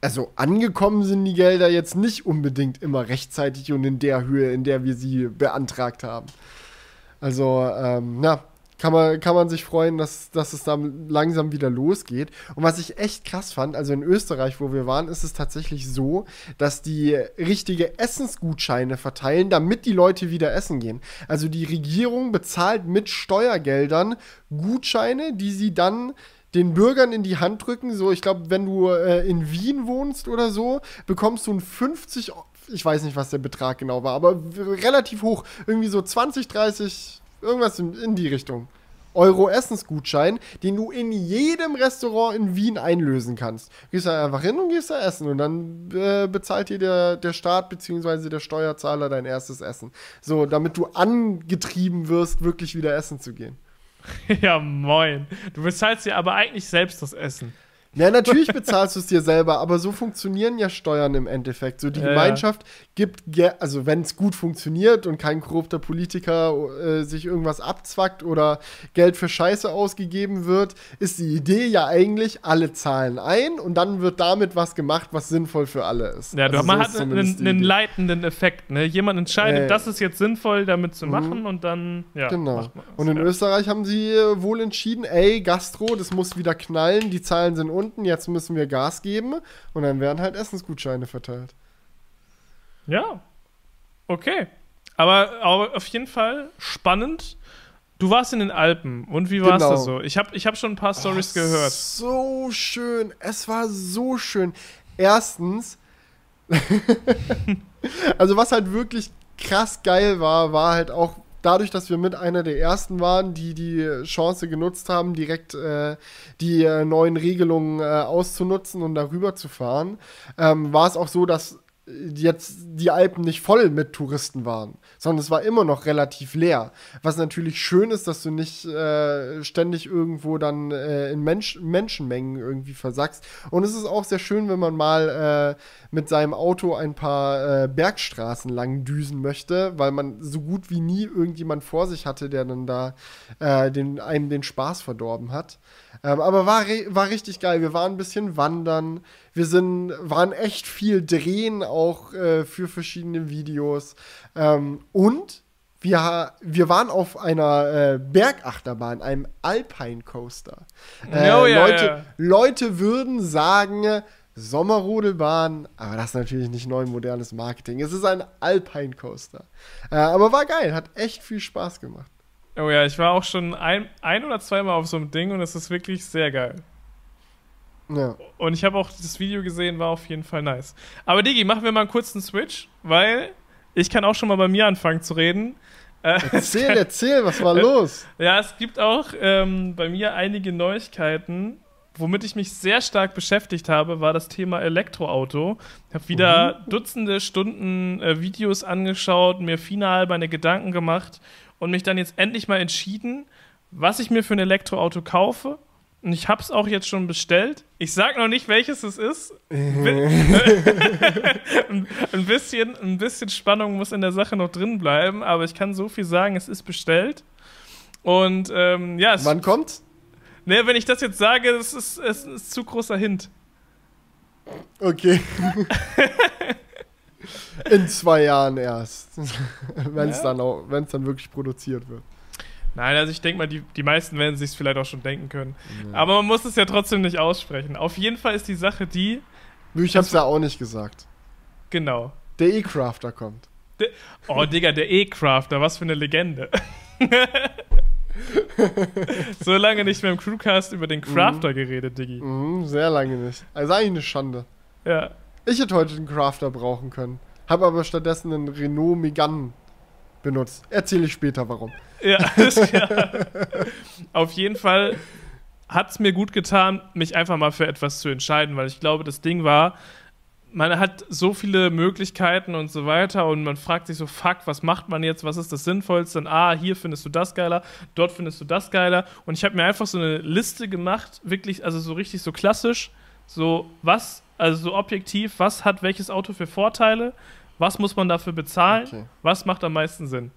also angekommen sind die Gelder jetzt nicht unbedingt immer rechtzeitig und in der Höhe, in der wir sie beantragt haben. Also, ähm, na, kann man, kann man sich freuen, dass, dass es da langsam wieder losgeht. Und was ich echt krass fand, also in Österreich, wo wir waren, ist es tatsächlich so, dass die richtige Essensgutscheine verteilen, damit die Leute wieder essen gehen. Also die Regierung bezahlt mit Steuergeldern Gutscheine, die sie dann den Bürgern in die Hand drücken. So, ich glaube, wenn du äh, in Wien wohnst oder so, bekommst du ein 50, ich weiß nicht, was der Betrag genau war, aber relativ hoch. Irgendwie so 20, 30, irgendwas in, in die Richtung. Euro Essensgutschein, den du in jedem Restaurant in Wien einlösen kannst. Gehst da einfach hin und gehst da essen und dann äh, bezahlt dir der, der Staat bzw. der Steuerzahler dein erstes Essen. So, damit du angetrieben wirst, wirklich wieder essen zu gehen. Ja, moin. Du bezahlst dir aber eigentlich selbst das Essen. Ja, natürlich bezahlst du es dir selber, aber so funktionieren ja Steuern im Endeffekt. So die Ja, ja. Gemeinschaft gibt, ge also wenn es gut funktioniert und kein korrupter Politiker äh, sich irgendwas abzwackt oder Geld für Scheiße ausgegeben wird, ist die Idee ja eigentlich, alle zahlen ein und dann wird damit was gemacht, was sinnvoll für alle ist. Ja, Also man so hat einen, einen leitenden Effekt. Ne? Jemand entscheidet, Ja, ja. das ist jetzt sinnvoll, damit zu machen und dann, ja. Genau. Und in ja. Österreich haben sie äh, wohl entschieden, ey, Gastro, das muss wieder knallen, die Zahlen sind unten, jetzt müssen wir Gas geben und dann werden halt Essensgutscheine verteilt. Ja. Okay. Aber, aber auf jeden Fall spannend. Du warst in den Alpen. Und wie war es Genau. da so? Ich habe ich hab schon ein paar Stories gehört. So schön. Es war so schön. Erstens, also was halt wirklich krass geil war, war halt auch dadurch, dass wir mit einer der ersten waren, die die Chance genutzt haben, direkt äh, die äh, neuen Regelungen äh, auszunutzen und darüber zu fahren, ähm, war es auch so, dass jetzt die Alpen nicht voll mit Touristen waren, sondern es war immer noch relativ leer. Was natürlich schön ist, dass du nicht äh, ständig irgendwo dann äh, in Mensch Menschenmengen irgendwie versackst. Und es ist auch sehr schön, wenn man mal äh, mit seinem Auto ein paar äh, Bergstraßen lang düsen möchte, weil man so gut wie nie irgendjemand vor sich hatte, der dann da äh, den, einem den Spaß verdorben hat. Ähm, aber war, war richtig geil. Wir waren ein bisschen wandern. Wir sind, waren echt viel drehen, auch äh, für verschiedene Videos. Ähm, und wir, wir waren auf einer äh, Bergachterbahn, einem Alpine Coaster. Äh, Oh ja, Leute, ja. Leute würden sagen, Sommerrodelbahn, aber das ist natürlich nicht neu modernes Marketing. Es ist ein Alpine Coaster. Äh, aber war geil, hat echt viel Spaß gemacht. Oh ja, ich war auch schon ein, ein oder zweimal auf so einem Ding und es ist wirklich sehr geil. Ja. Und ich habe auch das Video gesehen, war auf jeden Fall nice. Aber Digi, machen wir mal einen kurzen Switch, weil ich kann auch schon mal bei mir anfangen zu reden. Äh, Erzähl, erzähl, was war los? Ja, es gibt auch ähm, bei mir einige Neuigkeiten. Womit ich mich sehr stark beschäftigt habe, war das Thema Elektroauto. Ich habe wieder Dutzende Stunden äh, Videos angeschaut, mir final meine Gedanken gemacht und mich dann jetzt endlich mal entschieden, was ich mir für ein Elektroauto kaufe. Und ich habe es auch jetzt schon bestellt. Ich sage noch nicht, welches es ist. ein, ein, bisschen, ein bisschen Spannung muss in der Sache noch drin bleiben, aber ich kann so viel sagen, es ist bestellt. Und ähm, ja, es, Wann kommt? ne, wenn ich das jetzt sage, das ist, es ist zu großer Hint. Okay. In zwei Jahren erst. Wenn es Ja. dann, auch- dann wirklich produziert wird. Nein, also ich denke mal, die, die meisten werden sich vielleicht auch schon denken können. Aber man muss es ja trotzdem nicht aussprechen. Auf jeden Fall ist die Sache die, Ich hab's ja auch nicht gesagt. genau. Der E-Crafter kommt. Oh, Digga, der E-Crafter, was für eine Legende. so lange nicht mehr im Crewcast über den Crafter geredet, Diggi. Mhm, sehr lange nicht. Also eigentlich eine Schande. Ja. Ich hätte heute einen Crafter brauchen können. Habe aber stattdessen einen Renault Megane benutzt. Erzähle ich später warum. Ja, alles klar. Auf jeden Fall hat es mir gut getan, mich einfach mal für etwas zu entscheiden, weil ich glaube, das Ding war man hat so viele Möglichkeiten und so weiter und man fragt sich so, fuck, was macht man jetzt, was ist das Sinnvollste? Und, ah, hier findest du das geiler, dort findest du das geiler. Und ich habe mir einfach so eine Liste gemacht, wirklich, also so richtig so klassisch, so was, also so objektiv, was hat welches Auto für Vorteile, was muss man dafür bezahlen, okay. was macht am meisten Sinn.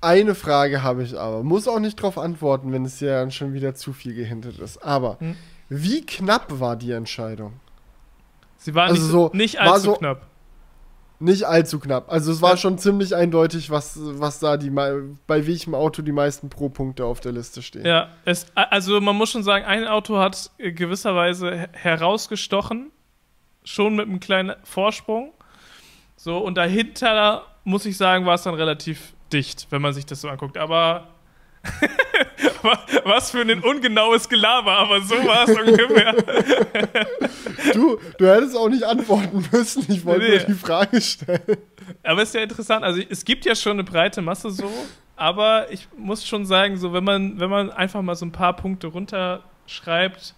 Eine Frage habe ich aber, muss auch nicht darauf antworten, wenn es ja schon wieder zu viel gehintet ist. Aber hm? wie knapp war die Entscheidung? Sie war also nicht, so, nicht allzu war so knapp. Nicht allzu knapp. Also es war ja. schon ziemlich eindeutig, was, was da die bei welchem Auto die meisten Pro-Punkte auf der Liste stehen. Ja, es, also man muss schon sagen, ein Auto hat gewisserweise herausgestochen, schon mit einem kleinen Vorsprung. So, und dahinter, muss ich sagen, war es dann relativ dicht, wenn man sich das so anguckt. Aber Was für ein ungenaues Gelaber, aber so war es ungefähr. du, du hättest auch nicht antworten müssen. Ich wollte nee. nur die Frage stellen. Aber ist ja interessant. Also es gibt ja schon eine breite Masse so, aber ich muss schon sagen, so wenn man, wenn man einfach mal so ein paar Punkte runterschreibt,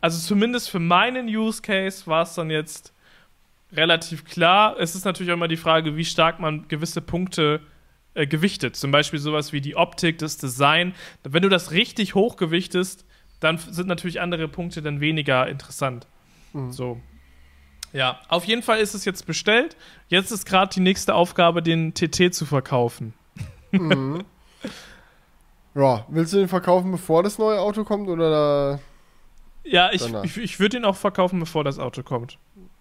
also zumindest für meinen Use Case war es dann jetzt relativ klar. Es ist natürlich auch immer die Frage, wie stark man gewisse Punkte äh, gewichtet. Zum Beispiel sowas wie die Optik, das Design. Wenn du das richtig hochgewichtest, dann sind natürlich andere Punkte dann weniger interessant. Mhm. So. Ja, auf jeden Fall ist es jetzt bestellt. Jetzt ist gerade die nächste Aufgabe, den TT zu verkaufen. Mhm. Ja, willst du den verkaufen, bevor das neue Auto kommt oder Ja, ich, ich, ich würde ihn auch verkaufen, bevor das Auto kommt.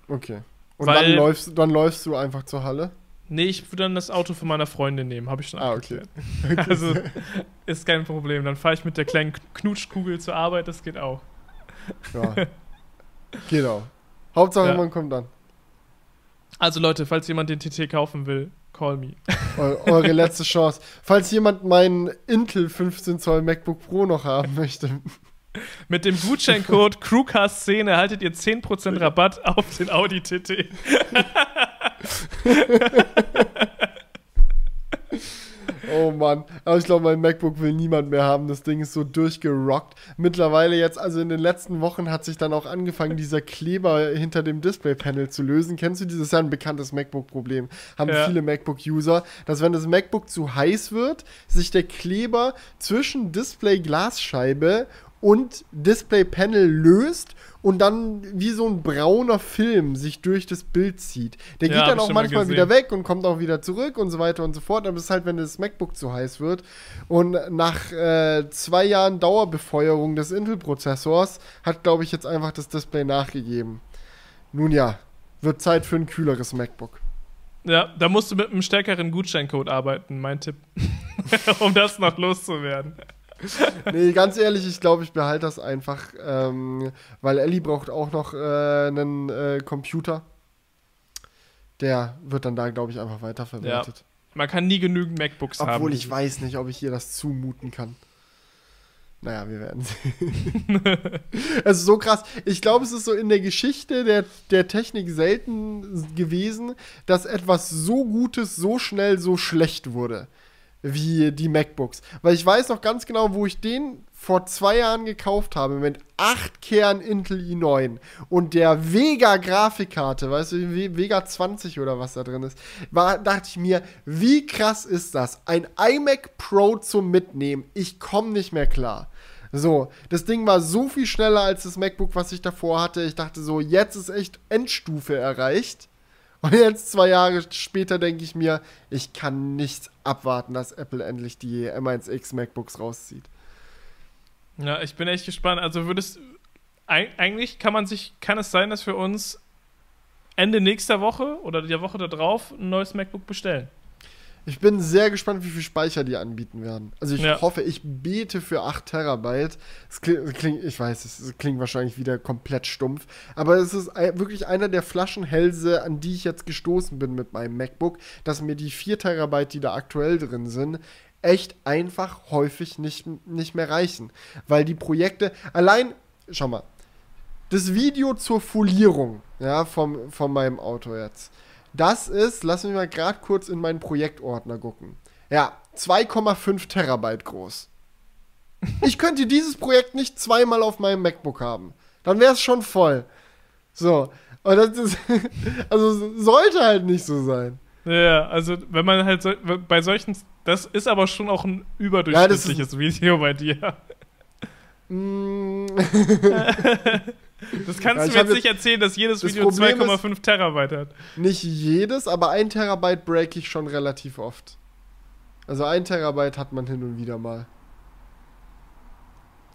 Okay. Und Weil, dann, läufst, dann läufst du einfach zur Halle? Nee, ich würde dann das Auto von meiner Freundin nehmen, habe ich schon Ah, okay. okay. Also ist kein Problem. Dann fahre ich mit der kleinen Knutschkugel zur Arbeit, das geht auch. Ja. genau. Hauptsache, ja. man kommt dann. Also Leute, falls jemand den TT kaufen will, call me. eure letzte Chance. Falls jemand meinen Intel 15 Zoll MacBook Pro noch haben möchte. Mit dem Gutscheincode Crewcast10 erhaltet ihr 10% Rabatt auf den Audi TT. oh Mann. Aber ich glaube, mein MacBook will niemand mehr haben. Das Ding ist so durchgerockt. Mittlerweile jetzt, also in den letzten Wochen hat sich dann auch angefangen, dieser Kleber hinter dem Displaypanel zu lösen. Kennst du dieses? Ja ein bekanntes MacBook-Problem. Haben ja. viele MacBook-User, dass wenn das MacBook zu heiß wird, sich der Kleber zwischen Display-Glasscheibe und Display-Panel löst und dann wie so ein brauner Film sich durch das Bild zieht. Der ja, geht dann auch manchmal wieder weg und kommt auch wieder zurück und so weiter und so fort. Aber es ist halt, wenn das MacBook zu heiß wird. Und nach äh, zwei Jahren Dauerbefeuerung des Intel-Prozessors hat, glaube ich, jetzt einfach das Display nachgegeben. Nun ja, wird Zeit für ein kühleres MacBook. Ja, da musst du mit einem stärkeren Gutscheincode arbeiten, mein Tipp. um das noch loszuwerden. nee, ganz ehrlich, ich glaube, ich behalte das einfach, ähm, weil Ellie braucht auch noch äh, einen äh, Computer. Der wird dann da, glaube ich, einfach weiterverwertet. Ja. Man kann nie genügend MacBooks Obwohl haben. Obwohl ich weiß nicht, ob ich ihr das zumuten kann. Naja, wir werden sehen. Es ist so krass. Ich glaube, es ist so in der Geschichte der, der Technik selten gewesen, dass etwas so Gutes so schnell so schlecht wurde wie die MacBooks. Weil ich weiß noch ganz genau, wo ich den vor zwei Jahren gekauft habe mit 8 Kern Intel i9 und der Vega Grafikkarte, weißt du, Vega 20 oder was da drin ist, war, dachte ich mir, wie krass ist das? Ein iMac Pro zum Mitnehmen. Ich komme nicht mehr klar. So, das Ding war so viel schneller als das MacBook, was ich davor hatte. Ich dachte so, jetzt ist echt Endstufe erreicht. Und jetzt zwei Jahre später denke ich mir, ich kann nicht abwarten, dass Apple endlich die M1X MacBooks rauszieht. Ja, ich bin echt gespannt. Also würdest eigentlich kann man sich, kann es sein, dass wir uns Ende nächster Woche oder der Woche darauf ein neues MacBook bestellen? Ich bin sehr gespannt, wie viel Speicher die anbieten werden. Also ich ja. hoffe, ich bete für 8 Terabyte. Es klingt, ich weiß, es klingt wahrscheinlich wieder komplett stumpf, aber es ist wirklich einer der Flaschenhälse, an die ich jetzt gestoßen bin mit meinem MacBook, dass mir die 4 Terabyte, die da aktuell drin sind, echt einfach häufig nicht, nicht mehr reichen. Weil die Projekte, allein, schau mal, das Video zur Folierung, ja, vom, von meinem Auto jetzt das ist, lass mich mal gerade kurz in meinen Projektordner gucken. Ja, 2,5 Terabyte groß. Ich könnte dieses Projekt nicht zweimal auf meinem MacBook haben. Dann wäre es schon voll. So, Und das ist, also sollte halt nicht so sein. Ja, also wenn man halt so, bei solchen, das ist aber schon auch ein überdurchschnittliches ja, Video bei dir. Mm. das kannst ja, du mir jetzt nicht erzählen, dass jedes Video 2,5 Terabyte hat. Nicht jedes, aber ein Terabyte break ich schon relativ oft. Also ein Terabyte hat man hin und wieder mal.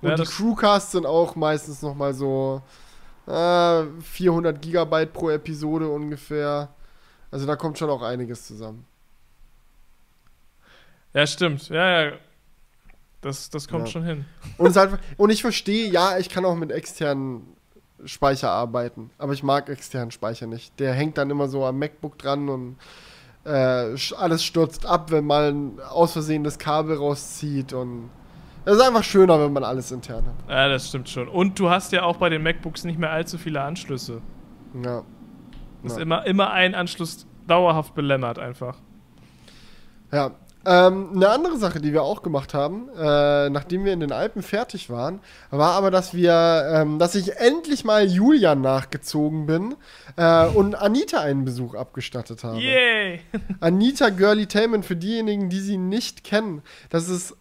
Und ja, die Crewcasts sind auch meistens noch mal so äh, 400 Gigabyte pro Episode ungefähr. Also da kommt schon auch einiges zusammen. Ja, stimmt. Ja, ja. Das, das kommt ja. schon hin. Und, halt, und ich verstehe, ja, ich kann auch mit externen Speicher arbeiten. Aber ich mag externen Speicher nicht. Der hängt dann immer so am MacBook dran und äh, alles stürzt ab, wenn man aus Versehen das Kabel rauszieht und es ist einfach schöner, wenn man alles intern hat. Ja, das stimmt schon. Und du hast ja auch bei den MacBooks nicht mehr allzu viele Anschlüsse. Ja. Das ja. ist immer, immer ein Anschluss dauerhaft belämmert einfach. Ja. Ähm, eine andere Sache, die wir auch gemacht haben, äh, nachdem wir in den Alpen fertig waren, war aber, dass wir, ähm, dass ich endlich mal Julian nachgezogen bin äh, und Anita einen Besuch abgestattet habe. Yay! Anita Girly Tainment, für diejenigen, die sie nicht kennen, das ist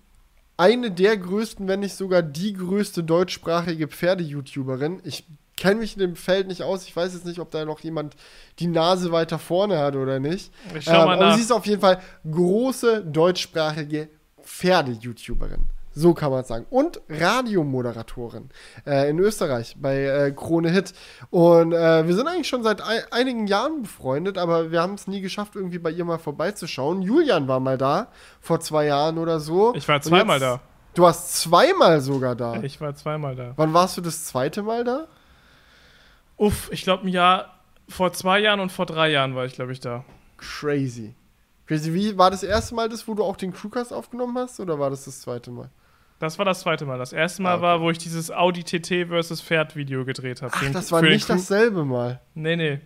eine der größten, wenn nicht sogar die größte deutschsprachige Pferde-YouTuberin. Ich kenne mich in dem Feld nicht aus. Ich weiß jetzt nicht, ob da noch jemand die Nase weiter vorne hat oder nicht. Ich schau ähm, mal nach. Aber sie ist auf jeden Fall große deutschsprachige Pferde-YouTuberin. So kann man es sagen. Und Radiomoderatorin äh, in Österreich bei äh, Krone Hit. Und äh, wir sind eigentlich schon seit ein, einigen Jahren befreundet, aber wir haben es nie geschafft, irgendwie bei ihr mal vorbeizuschauen. Julian war mal da, vor zwei Jahren oder so. Ich war zweimal da. Du warst zweimal sogar da. Ich war zweimal da. Wann warst du das zweite Mal da? Uff, ich glaube ein Jahr, vor zwei Jahren und vor drei Jahren war ich, glaube ich, da. Crazy. Crazy. Wie war das erste Mal das, wo du auch den Crewcast aufgenommen hast, oder war das das zweite Mal? Das war das zweite Mal. Das erste Mal ah, okay. war, wo ich dieses Audi TT versus Pferd Video gedreht habe. Das war nicht dasselbe Mal. Nee, nee.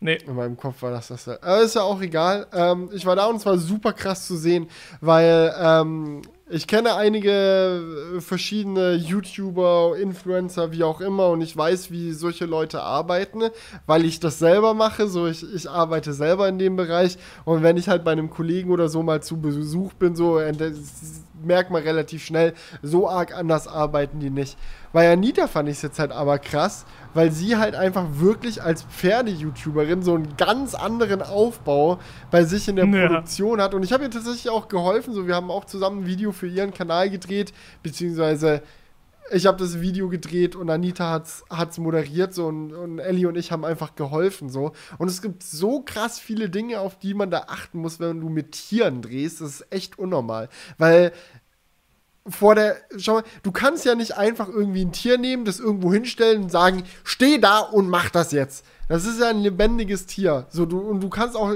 Nee. In meinem Kopf war das dasselbe. Aber ist ja auch egal. Ähm, ich war da und es war super krass zu sehen, weil ähm, ich kenne einige äh, verschiedene YouTuber, Influencer, wie auch immer, und ich weiß, wie solche Leute arbeiten, weil ich das selber mache. So, ich, ich arbeite selber in dem Bereich. Und wenn ich halt bei einem Kollegen oder so mal zu Besuch bin, so, merkt man relativ schnell, so arg anders arbeiten die nicht. Bei Anita fand ich es jetzt halt aber krass, weil sie halt einfach wirklich als Pferde-YouTuberin so einen ganz anderen Aufbau bei sich in der ja. Produktion hat. Und ich habe ihr tatsächlich auch geholfen. So, wir haben auch zusammen ein Video für ihren Kanal gedreht, beziehungsweise ich habe das Video gedreht und Anita hat's, hat's moderiert so und, und Ellie und ich haben einfach geholfen so. Und es gibt so krass viele Dinge, auf die man da achten muss, wenn du mit Tieren drehst. Das ist echt unnormal. Weil vor der, schau mal, du kannst ja nicht einfach irgendwie ein Tier nehmen, das irgendwo hinstellen und sagen, steh da und mach das jetzt. Das ist ja ein lebendiges Tier. So, du, und du kannst auch,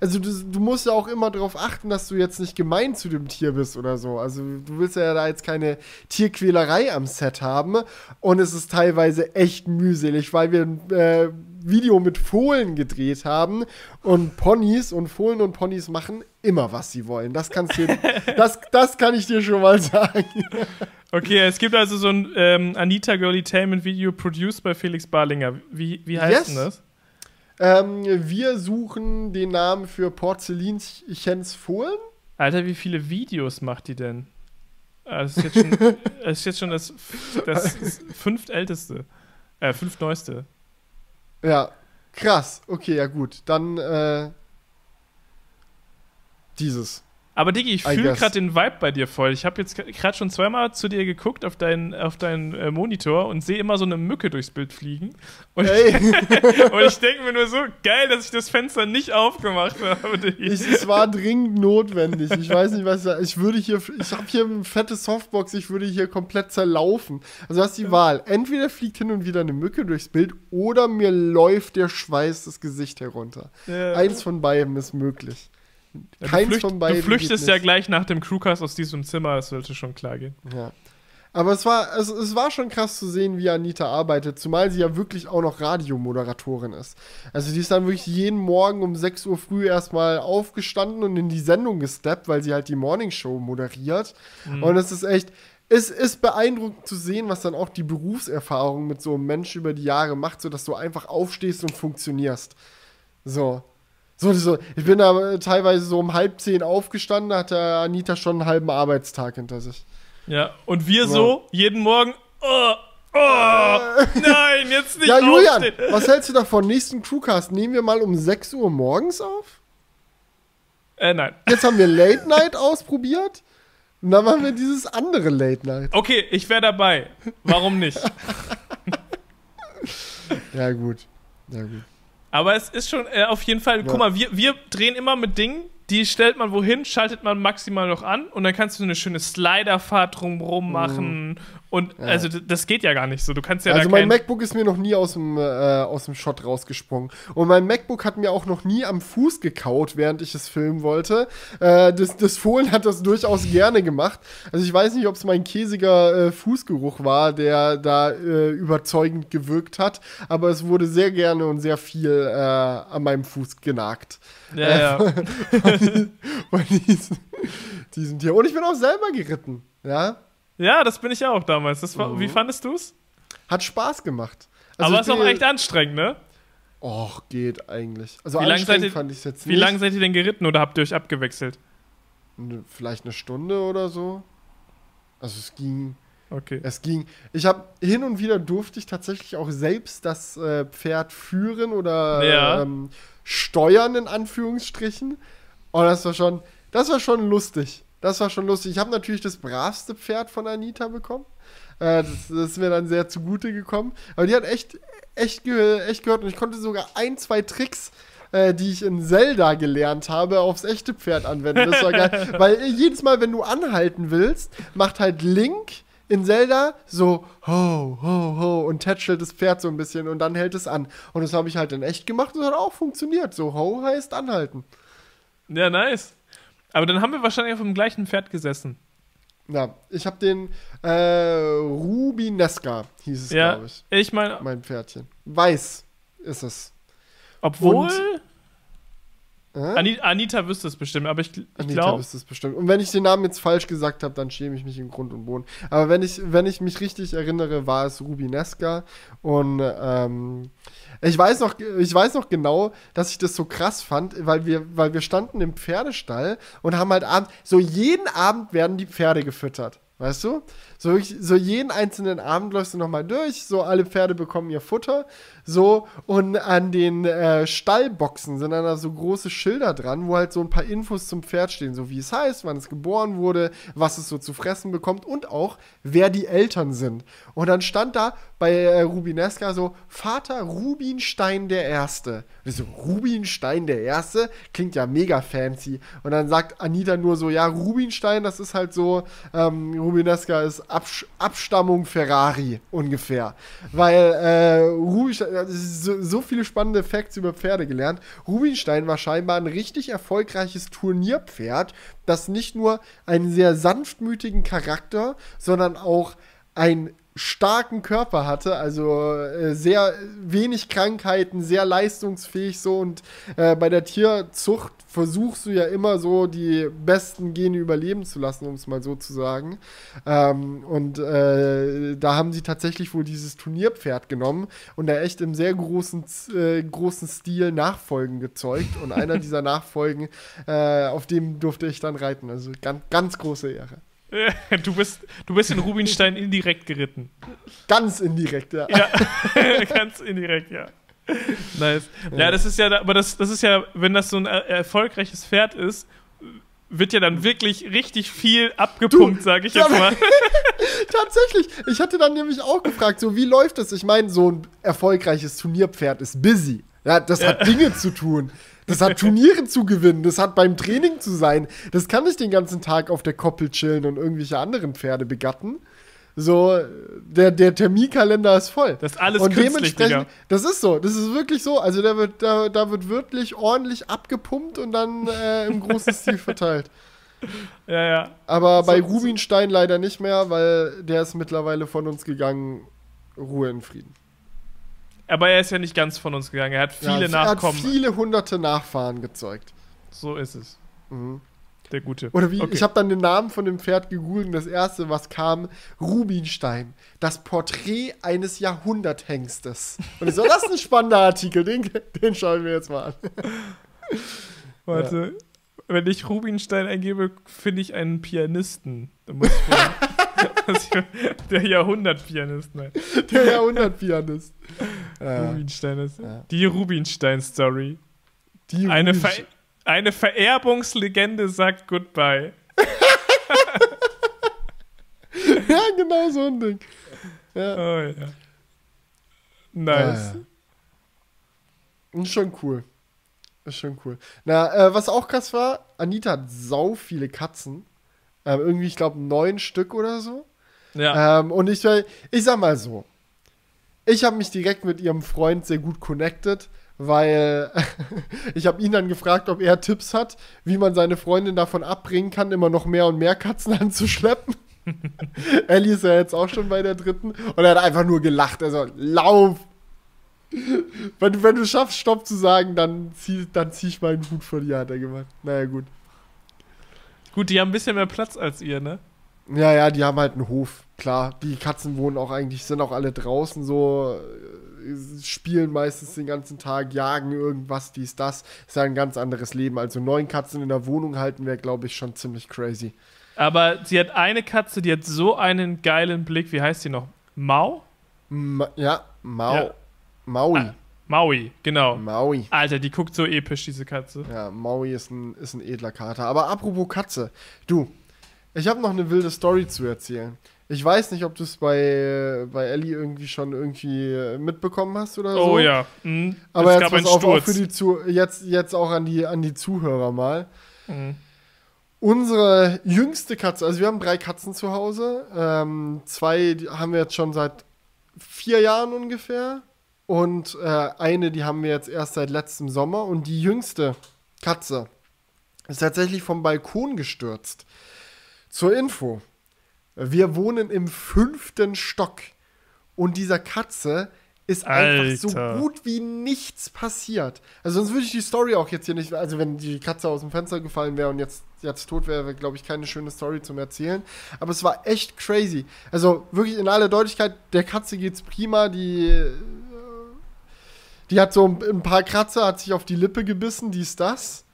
also du, du musst ja auch immer darauf achten, dass du jetzt nicht gemein zu dem Tier bist oder so. Also du willst ja da jetzt keine Tierquälerei am Set haben. Und es ist teilweise echt mühselig, weil wir äh, Video mit Fohlen gedreht haben und Ponys und Fohlen und Ponys machen immer, was sie wollen. Das, kannst du, das, das kann ich dir schon mal sagen. Okay, es gibt also so ein ähm, Anita Girly Tainment Video produced bei Felix Barlinger. Wie, wie heißt yes. denn das? Ähm, wir suchen den Namen für Porzellinchens Fohlen. Alter, wie viele Videos macht die denn? Das ist jetzt schon das, ist jetzt schon das, das fünftälteste. Äh, fünftneueste. Ja, krass. Okay, ja gut. Dann äh, dieses. Aber Digi, ich fühle gerade den Vibe bei dir voll. Ich habe jetzt gerade schon zweimal zu dir geguckt auf deinen auf dein, äh, Monitor und sehe immer so eine Mücke durchs Bild fliegen. Und, hey. und ich denke mir nur so, geil, dass ich das Fenster nicht aufgemacht habe. Ich, es war dringend notwendig. Ich weiß nicht, was ich würde hier, ich habe hier eine fette Softbox, ich würde hier komplett zerlaufen. Also du hast die Wahl. Entweder fliegt hin und wieder eine Mücke durchs Bild oder mir läuft der Schweiß das Gesicht herunter. Ja. Eins von beiden ist möglich. Keins du, flücht, von beiden. Du flüchtest ja gleich nach dem Crewcast aus diesem Zimmer, das sollte schon klar gehen. Ja. Aber es war, es, es war schon krass zu sehen, wie Anita arbeitet, zumal sie ja wirklich auch noch Radiomoderatorin ist. Also die ist dann wirklich jeden Morgen um 6 Uhr früh erstmal aufgestanden und in die Sendung gesteppt, weil sie halt die Morningshow moderiert. Mhm. Und es ist echt, es ist beeindruckend zu sehen, was dann auch die Berufserfahrung mit so einem Mensch über die Jahre macht, sodass du einfach aufstehst und funktionierst. So. So, so, ich bin da teilweise so um halb zehn aufgestanden, da hat der Anita schon einen halben Arbeitstag hinter sich. Ja, und wir ja. so jeden Morgen, oh, oh, nein, jetzt nicht Ja, Julian, aufstehen. was hältst du davon? Nächsten Crewcast nehmen wir mal um 6 Uhr morgens auf? Äh, nein. Jetzt haben wir Late Night ausprobiert. Und dann machen wir dieses andere Late Night. Okay, ich wäre dabei. Warum nicht? ja, gut. Ja, gut. Aber es ist schon äh, auf jeden Fall, ja. guck mal, wir, wir drehen immer mit Dingen, die stellt man wohin, schaltet man maximal noch an und dann kannst du eine schöne Sliderfahrt drumherum mhm. machen. Und ja. also das geht ja gar nicht so. Du kannst ja Also mein MacBook ist mir noch nie aus dem, äh, aus dem Shot rausgesprungen. Und mein MacBook hat mir auch noch nie am Fuß gekaut, während ich es filmen wollte. Äh, das, das Fohlen hat das durchaus gerne gemacht. Also ich weiß nicht, ob es mein käsiger äh, Fußgeruch war, der da äh, überzeugend gewirkt hat, aber es wurde sehr gerne und sehr viel äh, an meinem Fuß genagt. Ja, ja. Von, von, von diesem, diesem Tier. Und ich bin auch selber geritten. Ja. Ja, das bin ich auch damals. War, mhm. Wie fandest du es? Hat Spaß gemacht. Also Aber es ist auch echt anstrengend, ne? Och, geht eigentlich. Also wie anstrengend ihr, fand ich es jetzt nicht. Wie lange seid ihr denn geritten oder habt ihr euch abgewechselt? Vielleicht eine Stunde oder so. Also es ging. Okay. Es ging. Ich habe hin und wieder durfte ich tatsächlich auch selbst das äh, Pferd führen oder ja. ähm, steuern in Anführungsstrichen. Und das war schon, das war schon lustig. Das war schon lustig. Ich habe natürlich das bravste Pferd von Anita bekommen. Äh, das, das, ist mir dann sehr zugute gekommen. Aber die hat echt, echt, ge echt gehört. Und ich konnte sogar ein, zwei Tricks, äh, die ich in Zelda gelernt habe, aufs echte Pferd anwenden. Das war geil. Weil jedes Mal, wenn du anhalten willst, macht halt Link in Zelda so ho, ho, ho und tätschelt das Pferd so ein bisschen und dann hält es an. Und das habe ich halt in echt gemacht und das hat auch funktioniert. So ho heißt anhalten. Ja, nice. Aber dann haben wir wahrscheinlich auf dem gleichen Pferd gesessen. Ja, ich habe den äh, Rubinesca, hieß es, ja, glaube ich. Ich meine. Mein Pferdchen. Weiß ist es. Obwohl. Und, äh? Anita wüsste es bestimmt, aber ich, ich Anita glaub... wüsste es bestimmt. Und wenn ich den Namen jetzt falsch gesagt habe, dann schäme ich mich im Grund und Boden. Aber wenn ich, wenn ich mich richtig erinnere, war es Rubinesca. Und ähm, ich weiß noch, ich weiß noch genau, dass ich das so krass fand, weil wir, weil wir standen im Pferdestall und haben halt abends, so jeden Abend werden die Pferde gefüttert. Weißt du? So, so jeden einzelnen Abend läufst du nochmal durch, so alle Pferde bekommen ihr Futter, so und an den äh, Stallboxen sind dann da so große Schilder dran, wo halt so ein paar Infos zum Pferd stehen, so wie es heißt, wann es geboren wurde, was es so zu fressen bekommt und auch, wer die Eltern sind. Und dann stand da bei äh, Rubinesca so, Vater Rubinstein der Erste. Und so, Rubinstein der Erste? Klingt ja mega fancy. Und dann sagt Anita nur so, ja, Rubinstein, das ist halt so, ähm, Rubinesca ist Absch Abstammung Ferrari ungefähr. Weil äh, Rubinstein, so, so, viele spannende Facts über Pferde gelernt. Rubinstein war scheinbar ein richtig erfolgreiches Turnierpferd, das nicht nur einen sehr sanftmütigen Charakter, sondern auch ein starken Körper hatte, also äh, sehr wenig Krankheiten, sehr leistungsfähig so und äh, bei der Tierzucht versuchst du ja immer so die besten Gene überleben zu lassen, um es mal so zu sagen. Ähm, und äh, da haben sie tatsächlich wohl dieses Turnierpferd genommen und da echt im sehr großen, äh, großen Stil Nachfolgen gezeugt und einer dieser Nachfolgen, äh, auf dem durfte ich dann reiten, also ganz, ganz große Ehre. Du bist, du bist in Rubinstein indirekt geritten. Ganz indirekt, ja. Ja, ganz indirekt, ja. Nice. Ja, das ist ja, aber das, das ist ja, wenn das so ein erfolgreiches Pferd ist, wird ja dann wirklich richtig viel abgepumpt, sage ich jetzt mal. Tatsächlich. Ich hatte dann nämlich auch gefragt, so wie läuft das? Ich meine, so ein erfolgreiches Turnierpferd ist busy. Ja, das ja. hat Dinge zu tun. Das hat Turniere zu gewinnen, das hat beim Training zu sein. Das kann nicht den ganzen Tag auf der Koppel chillen und irgendwelche anderen Pferde begatten. So, der, der Terminkalender ist voll. Das ist alles und Digga. Das ist so, das ist wirklich so. Also da wird, da, da wird wirklich ordentlich abgepumpt und dann äh, im großen Stil verteilt. Ja, ja. Aber so, bei Rubinstein leider nicht mehr, weil der ist mittlerweile von uns gegangen. Ruhe in Frieden. Aber er ist ja nicht ganz von uns gegangen. Er hat viele ja, Nachkommen. Er hat viele hunderte Nachfahren gezeugt. So ist es. Mhm. Der Gute. Oder wie, Okay. ich habe dann den Namen von dem Pferd gegoogelt und das erste, was kam, Rubinstein. Das Porträt eines Jahrhunderthengstes. Und ich so, das ist ein spannender Artikel, den, den schauen wir jetzt mal an. Warte. Wenn ich Rubinstein eingebe, finde ich einen Pianisten. Da muss ich der Jahrhundertpianist, nein. Der Jahrhundertpianist. Ja, Rubinstein ist. Ja. Die Rubinstein-Story. die Eine, Rubinstein- Ver eine Vererbungslegende sagt Goodbye. Ja, genau so ein Ding. Ja. Oh ja. Nice. Ja, ja. Ist schon cool. Ist schon cool. Na, äh, was auch krass war, Anita hat sau viele Katzen. Ähm, irgendwie, ich glaube, neun Stück oder so. Ja. Ähm, und ich, ich sag mal so, ich habe mich direkt mit ihrem Freund sehr gut connected, weil ich habe ihn dann gefragt, ob er Tipps hat, wie man seine Freundin davon abbringen kann, immer noch mehr und mehr Katzen anzuschleppen. Ellie ist ja jetzt auch schon bei der dritten und er hat einfach nur gelacht. Also, lauf! Wenn, du- wenn du schaffst, Stopp zu sagen, dann zieh, dann zieh ich meinen Hut vor dir, hat er gemacht. Naja, gut. Gut, die haben ein bisschen mehr Platz als ihr, ne? Ja, ja, die haben halt einen Hof. Klar, die Katzen wohnen auch eigentlich, sind auch alle draußen so, spielen meistens den ganzen Tag, jagen irgendwas, dies, das. Ist ja ein ganz anderes Leben. Also neun Katzen in der Wohnung halten wäre, glaube ich, schon ziemlich crazy. Aber sie hat eine Katze, die hat so einen geilen Blick. Wie heißt die noch? Mau? Ma ja, Mau. Ja. Maui. Ah. Maui, genau. Maui. Alter, die guckt so episch, diese Katze. Ja, Maui ist ein, ist ein edler Kater. Aber apropos Katze, du, ich habe noch eine wilde Story zu erzählen. Ich weiß nicht, ob du es bei, bei Ellie irgendwie schon irgendwie äh, mitbekommen hast oder so. Oh ja. Mhm. Aber es jetzt gab auf, auch für die zu jetzt, jetzt auch an die, an die Zuhörer mal. Mhm. Unsere jüngste Katze, also wir haben drei Katzen zu Hause. Ähm, zwei haben wir jetzt schon seit vier Jahren ungefähr. Und äh, eine, die haben wir jetzt erst seit letztem Sommer. Und die jüngste Katze ist tatsächlich vom Balkon gestürzt. Zur Info. Wir wohnen im fünften Stock. Und dieser Katze ist einfach so Alter. gut wie nichts passiert. Also sonst würde ich die Story auch jetzt hier nicht, also wenn die Katze aus dem Fenster gefallen wäre und jetzt, jetzt tot wäre, wäre, glaube ich, keine schöne Story zum Erzählen. Aber es war echt crazy. Also wirklich in aller Deutlichkeit, der Katze geht's prima, die, äh, die hat so ein, ein paar Kratzer, hat sich auf die Lippe gebissen, dies, das.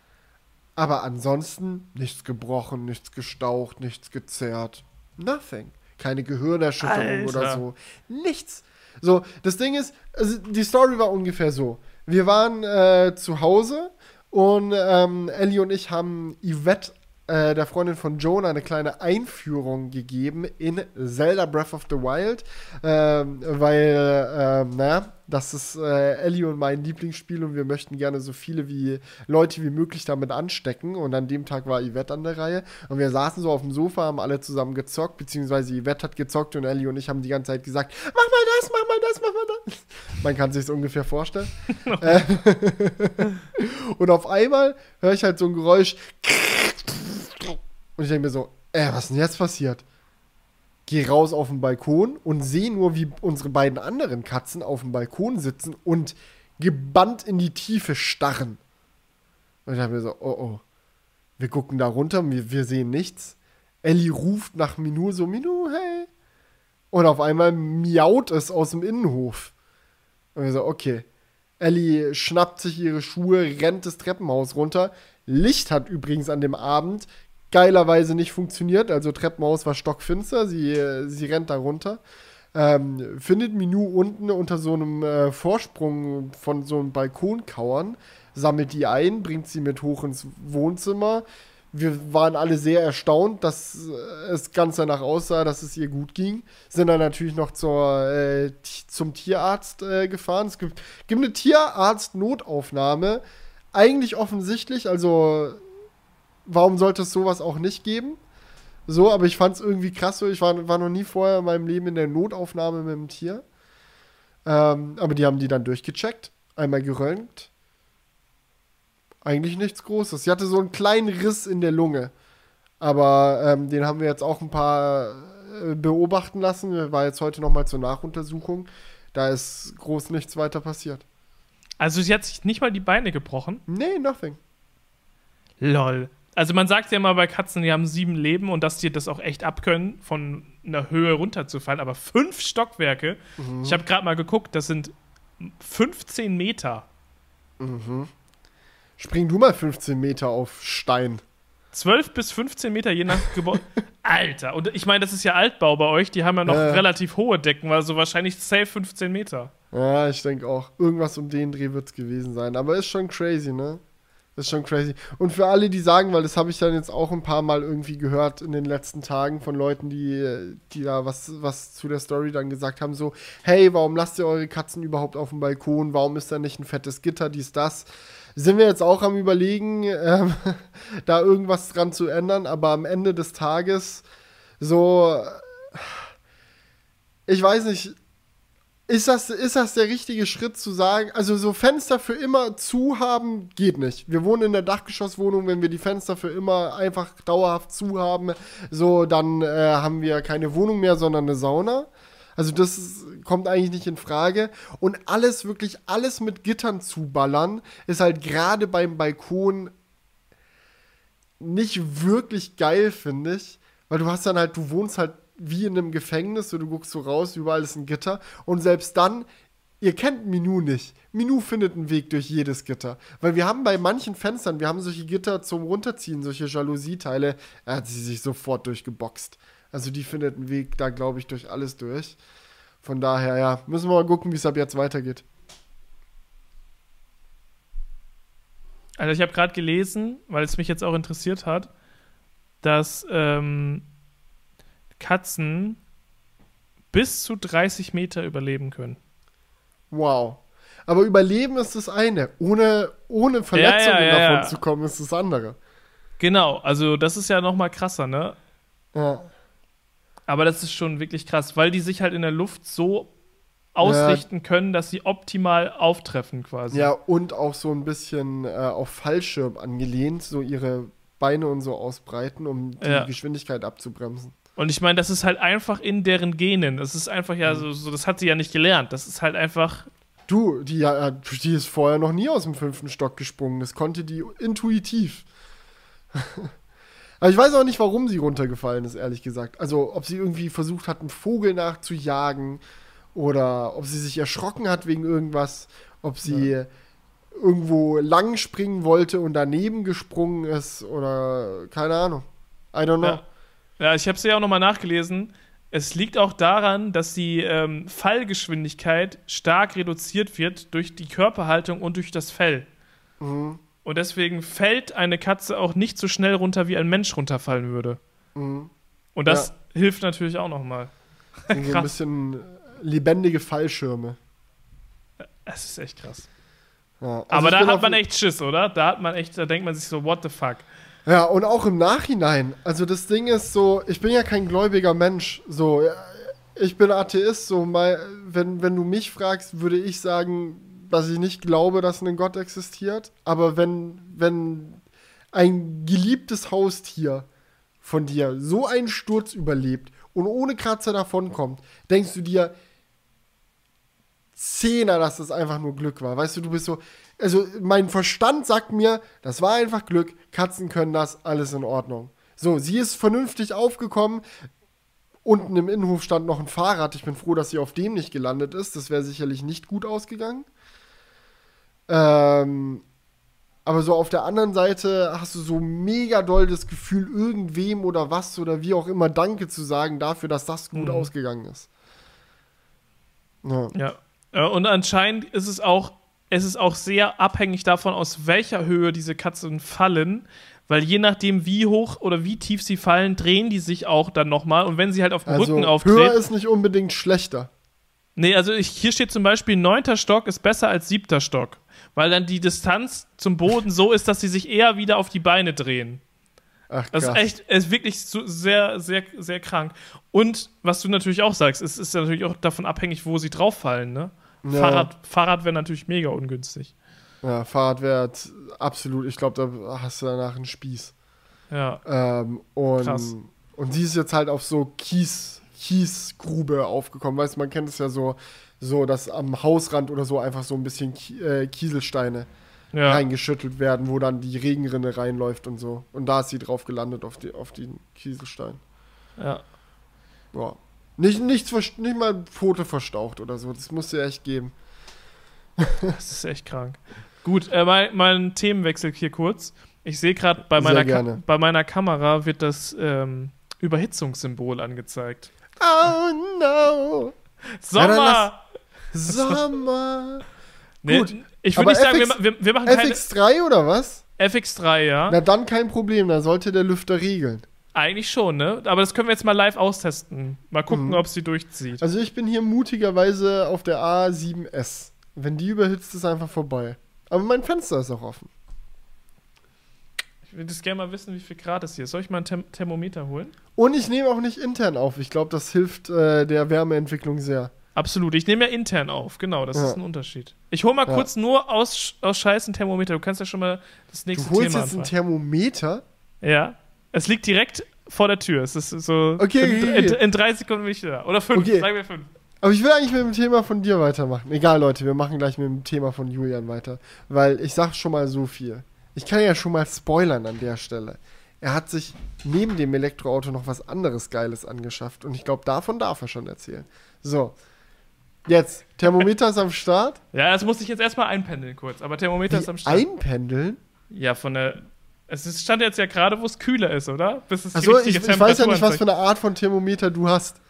Aber ansonsten nichts gebrochen, nichts gestaucht, nichts gezerrt. Nothing. Keine Gehirnerschütterung oder Alter. so. Nichts. So, das Ding ist, also die Story war ungefähr so. Wir waren äh, zu Hause und ähm, Ellie und ich haben Yvette, äh, der Freundin von Joan, eine kleine Einführung gegeben in Zelda Breath of the Wild, ähm, weil, ähm, naja, das ist äh, Ellie und mein Lieblingsspiel und wir möchten gerne so viele wie Leute wie möglich damit anstecken. Und an dem Tag war Yvette an der Reihe und wir saßen so auf dem Sofa, haben alle zusammen gezockt, beziehungsweise Yvette hat gezockt und Ellie und ich haben die ganze Zeit gesagt, mach mal das, mach mal das, mach mal das. Man kann sich ungefähr vorstellen. Äh, und auf einmal höre ich halt so ein Geräusch. Und ich denke mir so, äh, was ist denn jetzt passiert? Geh raus auf den Balkon und sehe nur, wie unsere beiden anderen Katzen auf dem Balkon sitzen und gebannt in die Tiefe starren. Und ich habe mir so, oh oh. Wir gucken da runter, wir, wir sehen nichts. Ellie ruft nach Minu so, Minu, hey. Und auf einmal miaut es aus dem Innenhof. Und wir so, okay. Ellie schnappt sich ihre Schuhe, rennt das Treppenhaus runter. Licht hat übrigens an dem Abend geilerweise nicht funktioniert. Also Treppenhaus war stockfinster. Sie, sie rennt da runter. Ähm, findet Minou unten unter so einem äh, Vorsprung von so einem Balkon kauern, sammelt die ein, bringt sie mit hoch ins Wohnzimmer. Wir waren alle sehr erstaunt, dass äh, es ganz danach aussah, dass es ihr gut ging. Sind dann natürlich noch zur, äh, zum Tierarzt äh, gefahren. Es gibt, gibt eine Tierarzt-Notaufnahme. Eigentlich offensichtlich, also warum sollte es sowas auch nicht geben? So, aber ich fand es irgendwie krass so. Ich war, war noch nie vorher in meinem Leben in der Notaufnahme mit dem Tier. Ähm, aber die haben die dann durchgecheckt, einmal geröntgt. Eigentlich nichts Großes. Sie hatte so einen kleinen Riss in der Lunge. Aber ähm, den haben wir jetzt auch ein paar äh, beobachten lassen. War jetzt heute nochmal zur Nachuntersuchung. Da ist groß nichts weiter passiert. Also sie hat sich nicht mal die Beine gebrochen. Nee, nothing. Lol. Also man sagt ja immer bei Katzen, die haben sieben Leben und dass die das auch echt abkönnen, von einer Höhe runterzufallen. Aber fünf Stockwerke, Mhm. ich habe gerade mal geguckt, das sind 15 Meter. Spring du mal 15 Meter auf Stein. 12 bis 15 Meter je nach Gebäude. Alter, und ich meine, das ist ja Altbau bei euch, die haben ja noch Ja. relativ hohe Decken, also wahrscheinlich safe 15 Meter. Ja, ich denke auch. Irgendwas um den Dreh wird es gewesen sein. Aber ist schon crazy, ne? Ist schon crazy. Und für alle, die sagen, weil das habe ich dann jetzt auch ein paar Mal irgendwie gehört in den letzten Tagen von Leuten, die, die da was, was zu der Story dann gesagt haben, so, hey, warum lasst ihr eure Katzen überhaupt auf dem Balkon? Warum ist da nicht ein fettes Gitter, dies, das? Sind wir jetzt auch am überlegen, ähm, da irgendwas dran zu ändern, aber am Ende des Tages so, ich weiß nicht, ist das, ist das der richtige Schritt zu sagen, also so Fenster für immer zu haben, geht nicht. Wir wohnen in der Dachgeschosswohnung, wenn wir die Fenster für immer einfach dauerhaft zu haben, so dann äh, haben wir keine Wohnung mehr, sondern eine Sauna. Also das ist- kommt eigentlich nicht in Frage. Und alles, wirklich alles mit Gittern zu ballern, ist halt gerade beim Balkon nicht wirklich geil, finde ich. Weil du hast dann halt, du wohnst halt wie in einem Gefängnis, so du guckst so raus, überall ist ein Gitter. Und selbst dann, ihr kennt Minou nicht. Minou findet einen Weg durch jedes Gitter. Weil wir haben bei manchen Fenstern, wir haben solche Gitter zum Runterziehen, solche Jalousieteile, er hat sie sich sofort durchgeboxt. Also die findet einen Weg da, glaube ich, durch alles durch. Von daher, ja, müssen wir mal gucken, wie es ab jetzt weitergeht. Also ich habe gerade gelesen, weil es mich jetzt auch interessiert hat, dass ähm, Katzen bis zu 30 Meter überleben können. Wow. Aber Überleben ist das eine. Ohne, ohne Verletzungen ja, ja, davon ja. zu kommen, ist das andere. Genau, also das ist ja noch mal krasser, ne? Ja. Aber das ist schon wirklich krass, weil die sich halt in der Luft so ausrichten können, dass sie optimal auftreffen quasi. Ja, und auch so ein bisschen äh, auf Fallschirm angelehnt, so ihre Beine und so ausbreiten, um die. Geschwindigkeit abzubremsen. Und ich meine, das ist halt einfach in deren Genen. Das ist einfach Mhm. ja so, so, das hat sie ja nicht gelernt. Das ist halt einfach, Du, die, ja, die ist vorher noch nie aus dem fünften Stock gesprungen. Das konnte die intuitiv. Aber ich weiß auch nicht, warum sie runtergefallen ist, ehrlich gesagt. Also, ob sie irgendwie versucht hat, einen Vogel nachzujagen oder ob sie sich erschrocken hat wegen irgendwas, ob sie irgendwo lang springen wollte und daneben gesprungen ist oder keine Ahnung. I don't know. ja. Ja, ich habe es ja auch nochmal nachgelesen. Es liegt auch daran, dass die ähm, Fallgeschwindigkeit stark reduziert wird durch die Körperhaltung und durch das Fell. Mhm. Und deswegen fällt eine Katze auch nicht so schnell runter, wie ein Mensch runterfallen würde. Mhm. Und das hilft natürlich auch nochmal. Ein bisschen lebendige Fallschirme. Es ist echt krass. Ja, also Aber da hat man echt Schiss, oder? Da hat man echt, da denkt man sich so, what the fuck? Ja, und auch im Nachhinein. Also das Ding ist so, ich bin ja kein gläubiger Mensch. So, ich bin Atheist. So, wenn, wenn du mich fragst, würde ich sagen, dass ich nicht glaube, dass ein Gott existiert. Aber wenn, wenn ein geliebtes Haustier von dir so einen Sturz überlebt und ohne Kratzer davonkommt, denkst du dir, Zehner, dass das einfach nur Glück war. Weißt du, du bist so. Also, mein Verstand sagt mir, das war einfach Glück. Katzen können das, alles in Ordnung. So, sie ist vernünftig aufgekommen. Unten im Innenhof stand noch ein Fahrrad. Ich bin froh, dass sie auf dem nicht gelandet ist. Das wäre sicherlich nicht gut ausgegangen. Ähm, aber so auf der anderen Seite hast du so mega doll das Gefühl, irgendwem oder was oder wie auch immer Danke zu sagen dafür, dass das gut Mhm. ausgegangen ist. Ja. Ja. Äh, Und anscheinend ist es auch, es ist auch sehr abhängig davon, aus welcher Höhe diese Katzen fallen, weil je nachdem, wie hoch oder wie tief sie fallen, drehen die sich auch dann nochmal. Und wenn sie halt auf dem Also Rücken höher auftreten. ist nicht unbedingt schlechter. Nee, also ich, hier steht zum Beispiel, neunter Stock ist besser als siebter Stock. Weil dann die Distanz zum Boden so ist, dass sie sich eher wieder auf die Beine drehen. Ach, Das krass. ist echt, ist wirklich so sehr, sehr, sehr krank. Und was du natürlich auch sagst, es ist natürlich auch davon abhängig, wo sie drauf fallen, ne? Ja. Fahrrad, Fahrrad wäre natürlich mega ungünstig. Ja, Fahrradwert, absolut. Ich glaube, da hast du danach einen Spieß. Ja. Ähm, und, Krass. und sie ist jetzt halt auf so Kies, Kiesgrube aufgekommen. Weißt du, man kennt es ja so, so, dass am Hausrand oder so einfach so ein bisschen äh, Kieselsteine Ja. reingeschüttelt werden, wo dann die Regenrinne reinläuft und so. Und da ist sie drauf gelandet auf, die, auf den Kieselstein. Ja. Ja. Nicht, nichts, nicht mal Pfote verstaucht oder so. Das muss ja echt geben. Das ist echt krank. Gut, äh, mein, mein Themenwechsel hier kurz. Ich sehe gerade bei, meiner Ka- bei meiner Kamera wird das ähm, Überhitzungssymbol angezeigt. Oh no! Sommer! dann Sommer! nee, gut. Ich würde nicht sagen, wir, FX wir, wir machen keine FX3 oder was? FX3, ja. Na dann kein Problem, da sollte der Lüfter regeln. Eigentlich schon, ne? Aber das können wir jetzt mal live austesten. Mal gucken, Mhm. ob sie durchzieht. Also ich bin hier mutigerweise auf der A7S. Wenn die überhitzt, ist einfach vorbei. Aber mein Fenster ist auch offen. Ich würde das gerne mal wissen, wie viel Grad es hier ist. Soll ich mal ein Therm Thermometer holen? Und ich nehme auch nicht intern auf. Ich glaube, das hilft äh, der Wärmeentwicklung sehr. Absolut. Ich nehme ja intern auf. Genau, das Ja. ist ein Unterschied. Ich hole mal Ja. kurz nur aus, aus Scheiß ein Thermometer. Du kannst ja schon mal das Du nächste holst Thema jetzt ein anfangen. Thermometer? Ja. Es liegt direkt vor der Tür. Es ist so. Okay, in, okay, in, in drei Sekunden bin ich da. Oder fünf. Okay. Sagen wir fünf. Aber ich will eigentlich mit dem Thema von dir weitermachen. Egal, Leute, wir machen gleich mit dem Thema von Julian weiter. Weil ich sag schon mal so viel. Ich kann ja schon mal spoilern an der Stelle. Er hat sich neben dem Elektroauto noch was anderes Geiles angeschafft. Und ich glaube, davon darf er schon erzählen. So. Jetzt, Thermometer ist am Start. Ja, das muss ich jetzt erstmal einpendeln kurz. Aber Thermometer ist am Wie Start. einpendeln? Ja, von der. Es ist, stand jetzt ja gerade, wo es kühler ist, oder? Bis es Achso, ich, ich weiß ja nicht, was für eine Art von Thermometer du hast.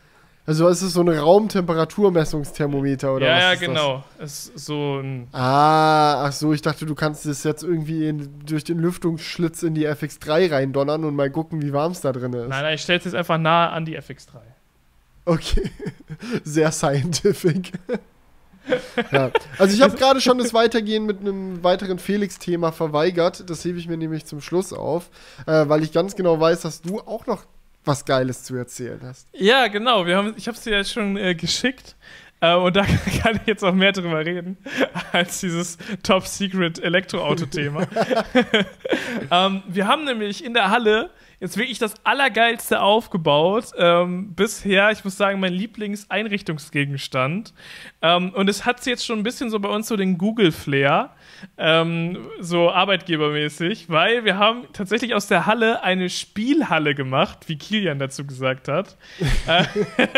Also ist es so ein Raumtemperaturmessungsthermometer oder ja, was? ja, ist das? genau. Es ist so ein. Ah, ach so, ich dachte, du kannst es jetzt irgendwie in, durch den Lüftungsschlitz in die FX3 reindonnern und mal gucken, wie warm es da drin ist. Nein, nein, ich stelle es jetzt einfach nahe an die FX3. Okay, sehr scientific. Ja. Also ich habe gerade schon das Weitergehen mit einem weiteren Felix-Thema verweigert. Das hebe ich mir nämlich zum Schluss auf, äh, weil ich ganz genau weiß, dass du auch noch was Geiles zu erzählen hast. Ja, genau. Wir haben, ich habe es dir jetzt schon äh, geschickt. Äh, und da kann ich jetzt auch mehr drüber reden, als dieses Top-Secret-Elektroauto-Thema. ähm, wir haben nämlich in der Halle jetzt wirklich das Allergeilste aufgebaut. Ähm, bisher, ich muss sagen, mein Lieblingseinrichtungsgegenstand. Ähm, und es hat jetzt schon ein bisschen so bei uns so den Google-Flair, ähm, so arbeitgebermäßig, weil wir haben tatsächlich aus der Halle eine Spielhalle gemacht, wie Kilian dazu gesagt hat. Äh,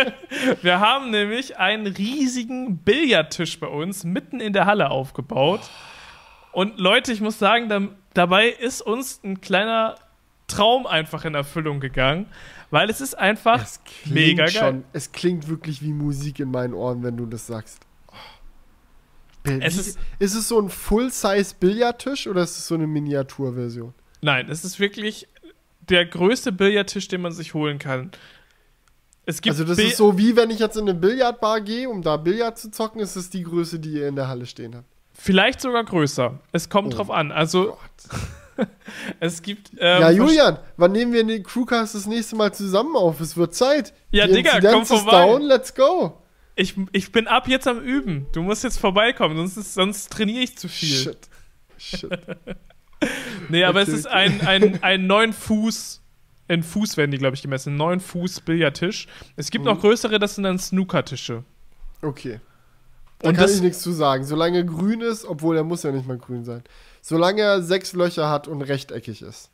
wir haben nämlich einen riesigen Billardtisch bei uns mitten in der Halle aufgebaut. Und Leute, ich muss sagen, da, dabei ist uns ein kleiner Traum einfach in Erfüllung gegangen, weil es ist einfach Es mega geil. schon, es klingt wirklich wie Musik in meinen Ohren, wenn du das sagst. Es ist- ist es so ein Full-Size-Billardtisch oder ist es so eine Miniaturversion? Nein, es ist wirklich der größte Billardtisch, den man sich holen kann. Es gibt Also das Bil- ist so wie wenn ich jetzt in eine Billardbar gehe, um da Billard zu zocken, ist es die Größe, die ihr in der Halle stehen habt. vielleicht sogar größer. Es kommt Oh drauf an. Also Gott. es gibt ähm, ja, Julian, wann nehmen wir den Crewcast das nächste Mal zusammen auf? Es wird Zeit. Ja, die Digga, Inzidenz komm vorbei. down, let's go. Ich, ich bin ab jetzt am Üben. Du musst jetzt vorbeikommen, sonst, ist, sonst trainiere ich zu viel. Shit. Shit. Nee, aber Okay, es ist ein, ein, ein 9 Fuß, in Fuß werden die, glaube ich, gemessen, 9 Fuß Billardtisch. Es gibt Mhm. noch größere, das sind dann Snookertische. Okay. Da Und kann das, ich nichts zu sagen. Solange er grün ist, obwohl er muss ja nicht mal grün sein. Solange er sechs Löcher hat und rechteckig ist,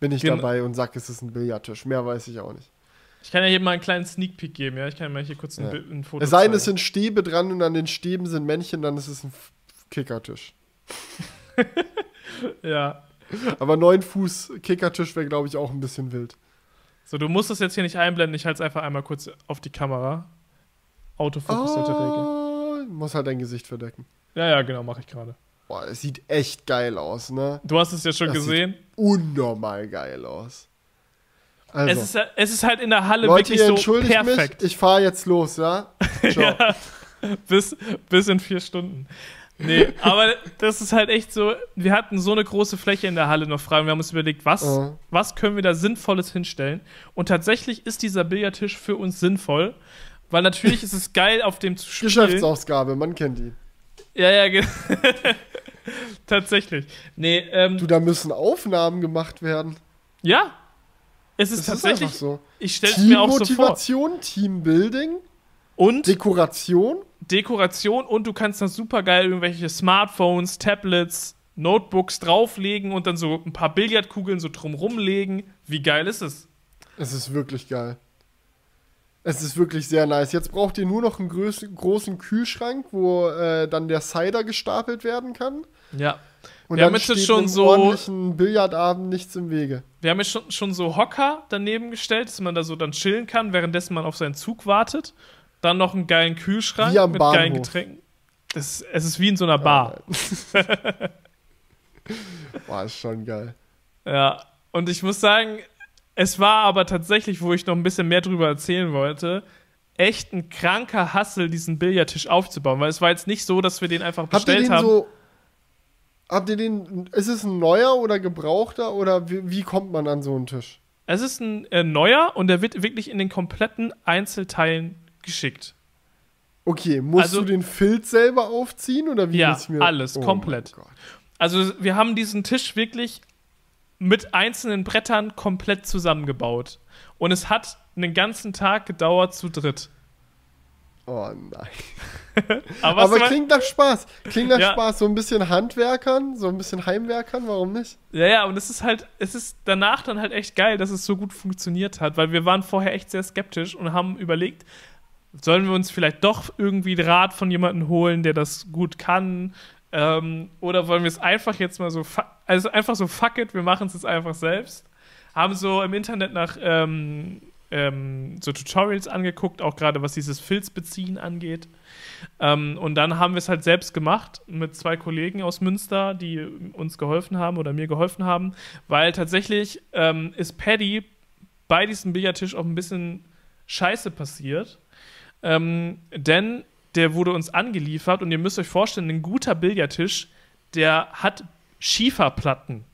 bin ich Gen- dabei und sag, es ist ein Billardtisch. Mehr weiß ich auch nicht. ich kann ja hier mal einen kleinen Sneak Peek geben, ja? Ich kann mal hier kurz ein, Ja. Bild, ein Foto Es sei denn, es sind Stäbe dran und an den Stäben sind Männchen, dann ist es ein Kickertisch. Ja. Aber neun Fuß Kickertisch wäre, glaube ich, auch ein bisschen wild. So, du musst das jetzt hier nicht einblenden. Ich halte es einfach einmal kurz auf die Kamera. Autofokus sollte regeln. Oh, muss halt dein Gesicht verdecken. Ja, ja, genau, mache ich gerade. Boah, es sieht echt geil aus, ne? Du hast es ja schon Das sieht gesehen. Unnormal geil aus. Also, Es, ist, es ist halt in der Halle Leute, wirklich ihr so entschuldigt perfekt. mich, ich fahre jetzt los, ja? Ciao. Ja, bis, bis in vier Stunden. Nee, aber das ist halt echt so, wir hatten so eine große Fläche in der Halle noch frei und wir haben uns überlegt, was, Mhm. was können wir da Sinnvolles hinstellen? Und tatsächlich ist dieser Billardtisch für uns sinnvoll, weil natürlich ist es geil, auf dem zu spielen. Geschäftsausgabe, man kennt die. Ja, ja, ge- tatsächlich. Nee, ähm, Du, da müssen Aufnahmen gemacht werden. ja. Es ist Das ist tatsächlich, einfach so. ich stelle es mir auch so vor. Teammotivation, Teambuilding, Und Dekoration. Dekoration und du kannst da super geil irgendwelche Smartphones, Tablets, Notebooks drauflegen und dann so ein paar Billardkugeln so drumrum legen. Wie geil ist es? Es ist wirklich geil. Es ist wirklich sehr nice. Jetzt braucht ihr nur noch einen großen, großen Kühlschrank, wo äh, dann der Cider gestapelt werden kann. Ja. Und Wir haben dann jetzt steht schon einem so- ordentlichen Billardabend nichts im Wege. Wir haben jetzt schon, schon so Hocker daneben gestellt, dass man da so dann chillen kann, währenddessen man auf seinen Zug wartet. Dann noch einen geilen Kühlschrank mit geilen Bahnhof. Getränken. Das, es ist wie in so einer Bar. Boah, ist schon geil. Ja, und ich muss sagen, es war aber tatsächlich, wo ich noch ein bisschen mehr drüber erzählen wollte, echt ein kranker Hassel, diesen Billardtisch aufzubauen, weil es war jetzt nicht so, dass wir den einfach Habt ihr bestellt den haben. so. Habt ihr den. Ist es ein neuer oder gebrauchter oder wie, wie kommt man an so einen Tisch? Es ist ein äh, neuer und der wird wirklich in den kompletten Einzelteilen geschickt. Okay, musst Also- du den Filz selber aufziehen oder wie Ja, alles, Oh komplett. Also wir haben diesen Tisch wirklich mit einzelnen Brettern komplett zusammengebaut. Und es hat einen ganzen Tag gedauert zu dritt. Oh nein. Aber, Aber klingt nach Spaß. Klingt nach Ja. Spaß. So ein bisschen Handwerkern, so ein bisschen Heimwerkern, warum nicht? Ja, ja, und es ist halt, es ist danach dann halt echt geil, dass es so gut funktioniert hat, weil wir waren vorher echt sehr skeptisch und haben überlegt, sollen wir uns vielleicht doch irgendwie Rat von jemandem holen, der das gut kann, ähm, oder wollen wir es einfach jetzt mal so, also einfach so fuck it, wir machen es jetzt einfach selbst. Haben so im Internet nach ähm, ähm, so Tutorials angeguckt, auch gerade was dieses Filzbeziehen angeht. Ähm, und dann haben wir es halt selbst gemacht mit zwei Kollegen aus Münster, die uns geholfen haben oder mir geholfen haben, weil tatsächlich ähm, ist Paddy bei diesem Billardtisch auch ein bisschen Scheiße passiert. Ähm, denn der wurde uns angeliefert und ihr müsst euch vorstellen, ein guter Billardtisch, der hat Schieferplatten.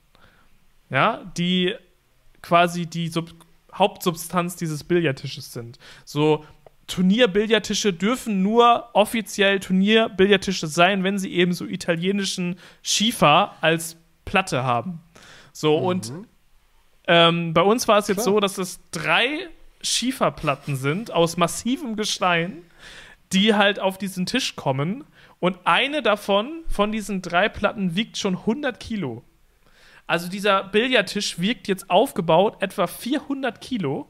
Ja, die quasi die Sub Hauptsubstanz dieses Billardtisches sind. So Turnierbillardtische dürfen nur offiziell Turnierbillardtische sein, wenn sie eben so italienischen Schiefer als Platte haben. So, und ähm, bei uns war es jetzt Klar. so, dass es drei Schieferplatten sind aus massivem Gestein, die halt auf diesen Tisch kommen. Und eine davon, von diesen drei Platten, wiegt schon 100 Kilo. Also dieser Billardtisch wiegt jetzt aufgebaut etwa 400 Kilo.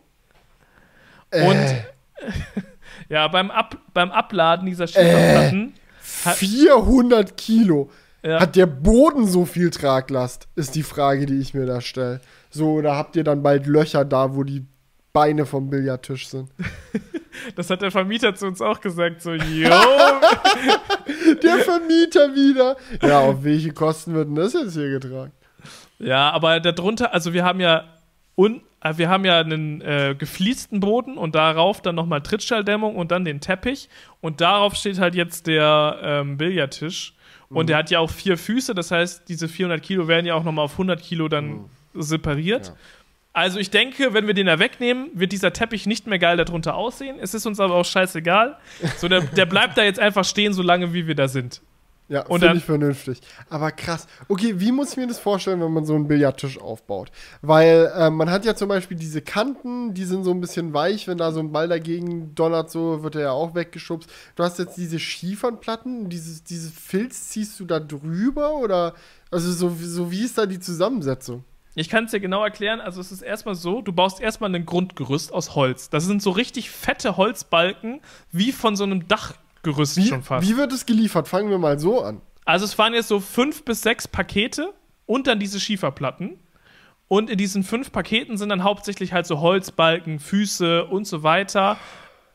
Und Äh, ja, beim, Ab beim Abladen dieser Schieferplatten. hat- 400 Kilo. Ja. Hat der Boden so viel Traglast? Ist die Frage, die ich mir da stelle. So, oder habt ihr dann bald Löcher da, wo die Beine vom Billardtisch sind? Das hat der Vermieter zu uns auch gesagt. So, yo, Der Vermieter wieder. Ja, auf welche Kosten wird denn das jetzt hier getragen? Ja, aber darunter, also wir haben ja un, äh, wir haben ja einen äh, gefliesten Boden und darauf dann nochmal Trittschalldämmung und dann den Teppich und darauf steht halt jetzt der ähm, Billardtisch und der hat ja auch vier Füße, das heißt, diese 400 Kilo werden ja auch nochmal auf 100 Kilo dann separiert. Ja. Also ich denke, wenn wir den da wegnehmen, wird dieser Teppich nicht mehr geil darunter aussehen. Es ist uns aber auch scheißegal. So, der, der bleibt da jetzt einfach stehen, solange wie wir da sind. Ja, finde ich vernünftig. Aber krass. Okay, wie muss ich mir das vorstellen, wenn man so einen Billardtisch aufbaut? Weil äh, man hat ja zum Beispiel diese Kanten, die sind so ein bisschen weich. Wenn da so ein Ball dagegen donnert, so wird er ja auch weggeschubst. Du hast jetzt diese Schiefernplatten, dieses, dieses Filz ziehst du da drüber oder also so, so wie ist da die Zusammensetzung? Ich kann es dir genau erklären. Also es ist erstmal so, du baust erstmal ein Grundgerüst aus Holz. Das sind so richtig fette Holzbalken, wie von so einem Dachgerüst Wie, schon fast. wie wird es geliefert? Fangen wir mal so an. Also es waren jetzt so fünf bis sechs Pakete und dann diese Schieferplatten. Und in diesen fünf Paketen sind dann hauptsächlich halt so Holzbalken, Füße und so weiter.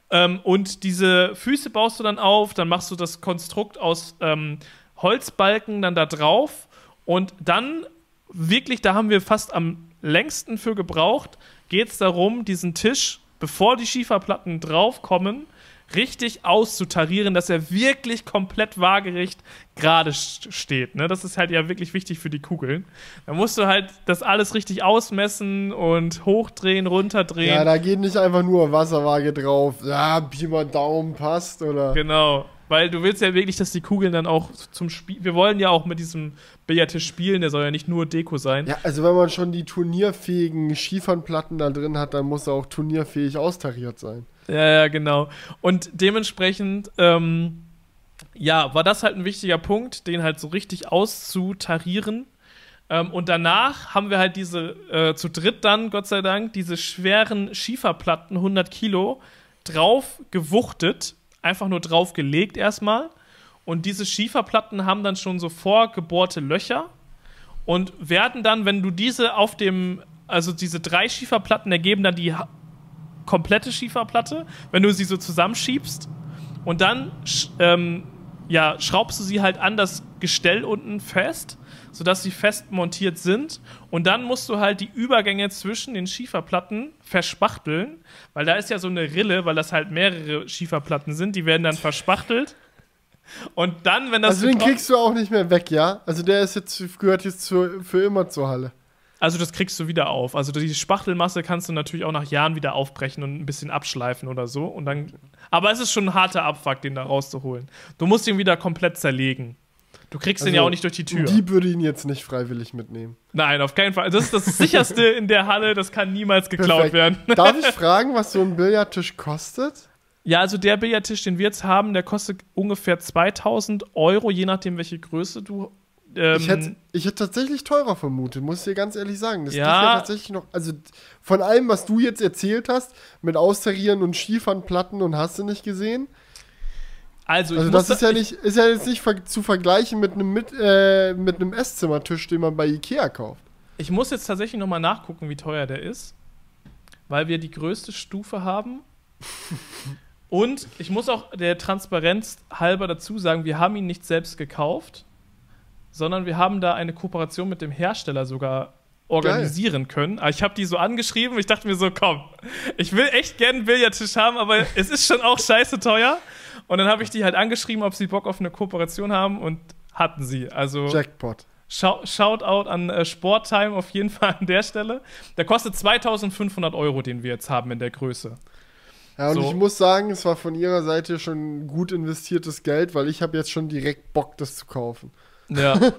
Ähm, und diese Füße baust du dann auf, dann machst du das Konstrukt aus ähm, Holzbalken dann da drauf. Und dann wirklich, da haben wir fast am längsten für gebraucht, geht es darum, diesen Tisch, bevor die Schieferplatten draufkommen, richtig auszutarieren, dass er wirklich komplett waagerecht gerade st- steht. Ne? Das ist halt ja wirklich wichtig für die Kugeln. Da musst du halt das alles richtig ausmessen und hochdrehen, runterdrehen. Ja, da geht nicht einfach nur Wasserwaage drauf. Ja, Pi mal Daumen passt oder. Genau. Weil du willst ja wirklich, dass die Kugeln dann auch zum Spiel. Wir wollen ja auch mit diesem Billardtisch spielen, der soll ja nicht nur Deko sein. Ja, also wenn man schon die turnierfähigen Schiefernplatten da drin hat, dann muss er auch turnierfähig austariert sein. Ja, ja, genau. Und dementsprechend ähm, ja, war das halt ein wichtiger Punkt, den halt so richtig auszutarieren. Ähm, und danach haben wir halt diese, äh, zu dritt dann, Gott sei Dank, diese schweren Schieferplatten, 100 Kilo, drauf gewuchtet, einfach nur drauf gelegt erstmal. Und diese Schieferplatten haben dann schon so vorgebohrte Löcher und werden dann, wenn du diese auf dem, also diese drei Schieferplatten ergeben dann die komplette Schieferplatte, wenn du sie so zusammenschiebst und dann ähm, ja, schraubst du sie halt an das Gestell unten fest, sodass sie fest montiert sind. Und dann musst du halt die Übergänge zwischen den Schieferplatten verspachteln, weil da ist ja so eine Rille, weil das halt mehrere Schieferplatten sind, die werden dann verspachtelt. Und dann, wenn das. Also den kriegst du auch nicht mehr weg, ja? Also der ist jetzt, gehört jetzt zu, für immer zur Halle. Also das kriegst du wieder auf. Also die Spachtelmasse kannst du natürlich auch nach Jahren wieder aufbrechen und ein bisschen abschleifen oder so. Und dann, aber es ist schon ein harter Abfuck, den da rauszuholen. Du musst ihn wieder komplett zerlegen. Du kriegst also, den ja auch nicht durch die Tür. Die würde ihn jetzt nicht freiwillig mitnehmen. Nein, auf keinen Fall. Das ist das sicherste in der Halle, das kann niemals geklaut Perfekt. werden. Darf ich fragen, was so ein Billardtisch kostet? Ja, also der Billardtisch, den wir jetzt haben, der kostet ungefähr 2000 Euro, je nachdem, welche Größe du ähm, ich, hätte, ich hätte tatsächlich teurer vermutet, muss ich dir ganz ehrlich sagen. Das, ja. das wäre tatsächlich noch, also von allem, was du jetzt erzählt hast, mit Austarieren und Schiefern, Platten und hast du nicht gesehen. Also, also das ist ja nicht, ist ja jetzt nicht zu vergleichen mit einem mit, äh, mit einem Esszimmertisch, den man bei Ikea kauft. Ich muss jetzt tatsächlich noch mal nachgucken, wie teuer der ist, weil wir die größte Stufe haben. und ich muss auch der Transparenz halber dazu sagen, wir haben ihn nicht selbst gekauft sondern wir haben da eine Kooperation mit dem Hersteller sogar organisieren Geil. können. ich habe die so angeschrieben, ich dachte mir so, komm, ich will echt gerne einen Billardtisch haben, aber es ist schon auch scheiße teuer. Und dann habe ich die halt angeschrieben, ob sie Bock auf eine Kooperation haben und hatten sie. Also Jackpot. Shoutout an äh, Sporttime auf jeden Fall an der Stelle. Der kostet 2500 Euro, den wir jetzt haben in der Größe. Ja, und so. ich muss sagen, es war von ihrer Seite schon gut investiertes Geld, weil ich habe jetzt schon direkt Bock, das zu kaufen. Ja.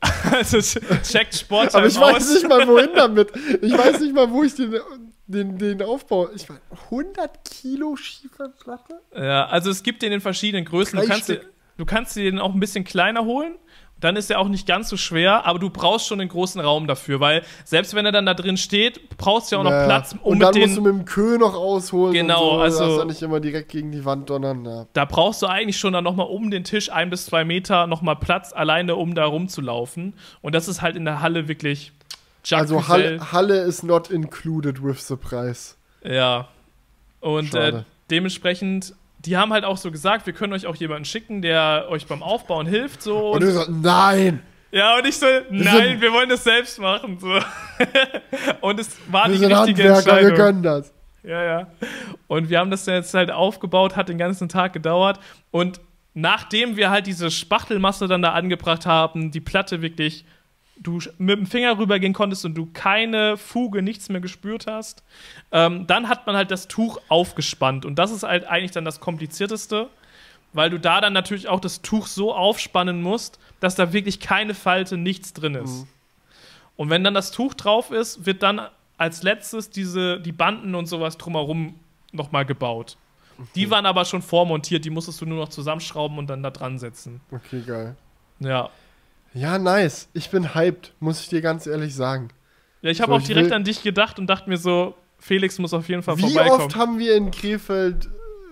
also checkt Sport Aber ich weiß aus. nicht mal, wohin damit. Ich weiß nicht mal, wo ich den, den, den aufbaue. Ich meine, 100 Kilo Schieferplatte? Ja, also es gibt den in verschiedenen Größen. Du kannst, du kannst den auch ein bisschen kleiner holen dann ist er auch nicht ganz so schwer, aber du brauchst schon einen großen Raum dafür, weil selbst wenn er dann da drin steht, brauchst du ja auch noch Platz, um und dann musst du mit dem Kö noch ausholen. Genau, so. also. Du ja nicht immer direkt gegen die Wand donnern. Ja. Da brauchst du eigentlich schon dann nochmal um den Tisch ein bis zwei Meter nochmal Platz, alleine um da rumzulaufen. Und das ist halt in der Halle wirklich. Jacques also Halle, Halle is not included with the price. Ja. Und äh, dementsprechend die haben halt auch so gesagt, wir können euch auch jemanden schicken, der euch beim Aufbauen hilft. So. Und, und du so, nein! Ja, und ich so, nein, wir wollen das selbst machen. So. und es war wir die richtige Handwerker, Entscheidung. Wir können das. Ja, ja. Und wir haben das dann jetzt halt aufgebaut, hat den ganzen Tag gedauert. Und nachdem wir halt diese Spachtelmasse dann da angebracht haben, die Platte wirklich du mit dem Finger rübergehen konntest und du keine Fuge, nichts mehr gespürt hast. Ähm, dann hat man halt das Tuch aufgespannt und das ist halt eigentlich dann das Komplizierteste, weil du da dann natürlich auch das Tuch so aufspannen musst, dass da wirklich keine Falte, nichts drin ist. Mhm. Und wenn dann das Tuch drauf ist, wird dann als letztes diese, die Banden und sowas drumherum nochmal gebaut. Okay. Die waren aber schon vormontiert, die musstest du nur noch zusammenschrauben und dann da dran setzen. Okay, geil. Ja. Ja, nice. Ich bin hyped, muss ich dir ganz ehrlich sagen. Ja, ich habe so, auch direkt an dich gedacht und dachte mir so, Felix muss auf jeden Fall Wie vorbeikommen. Wie oft haben wir in Krefeld,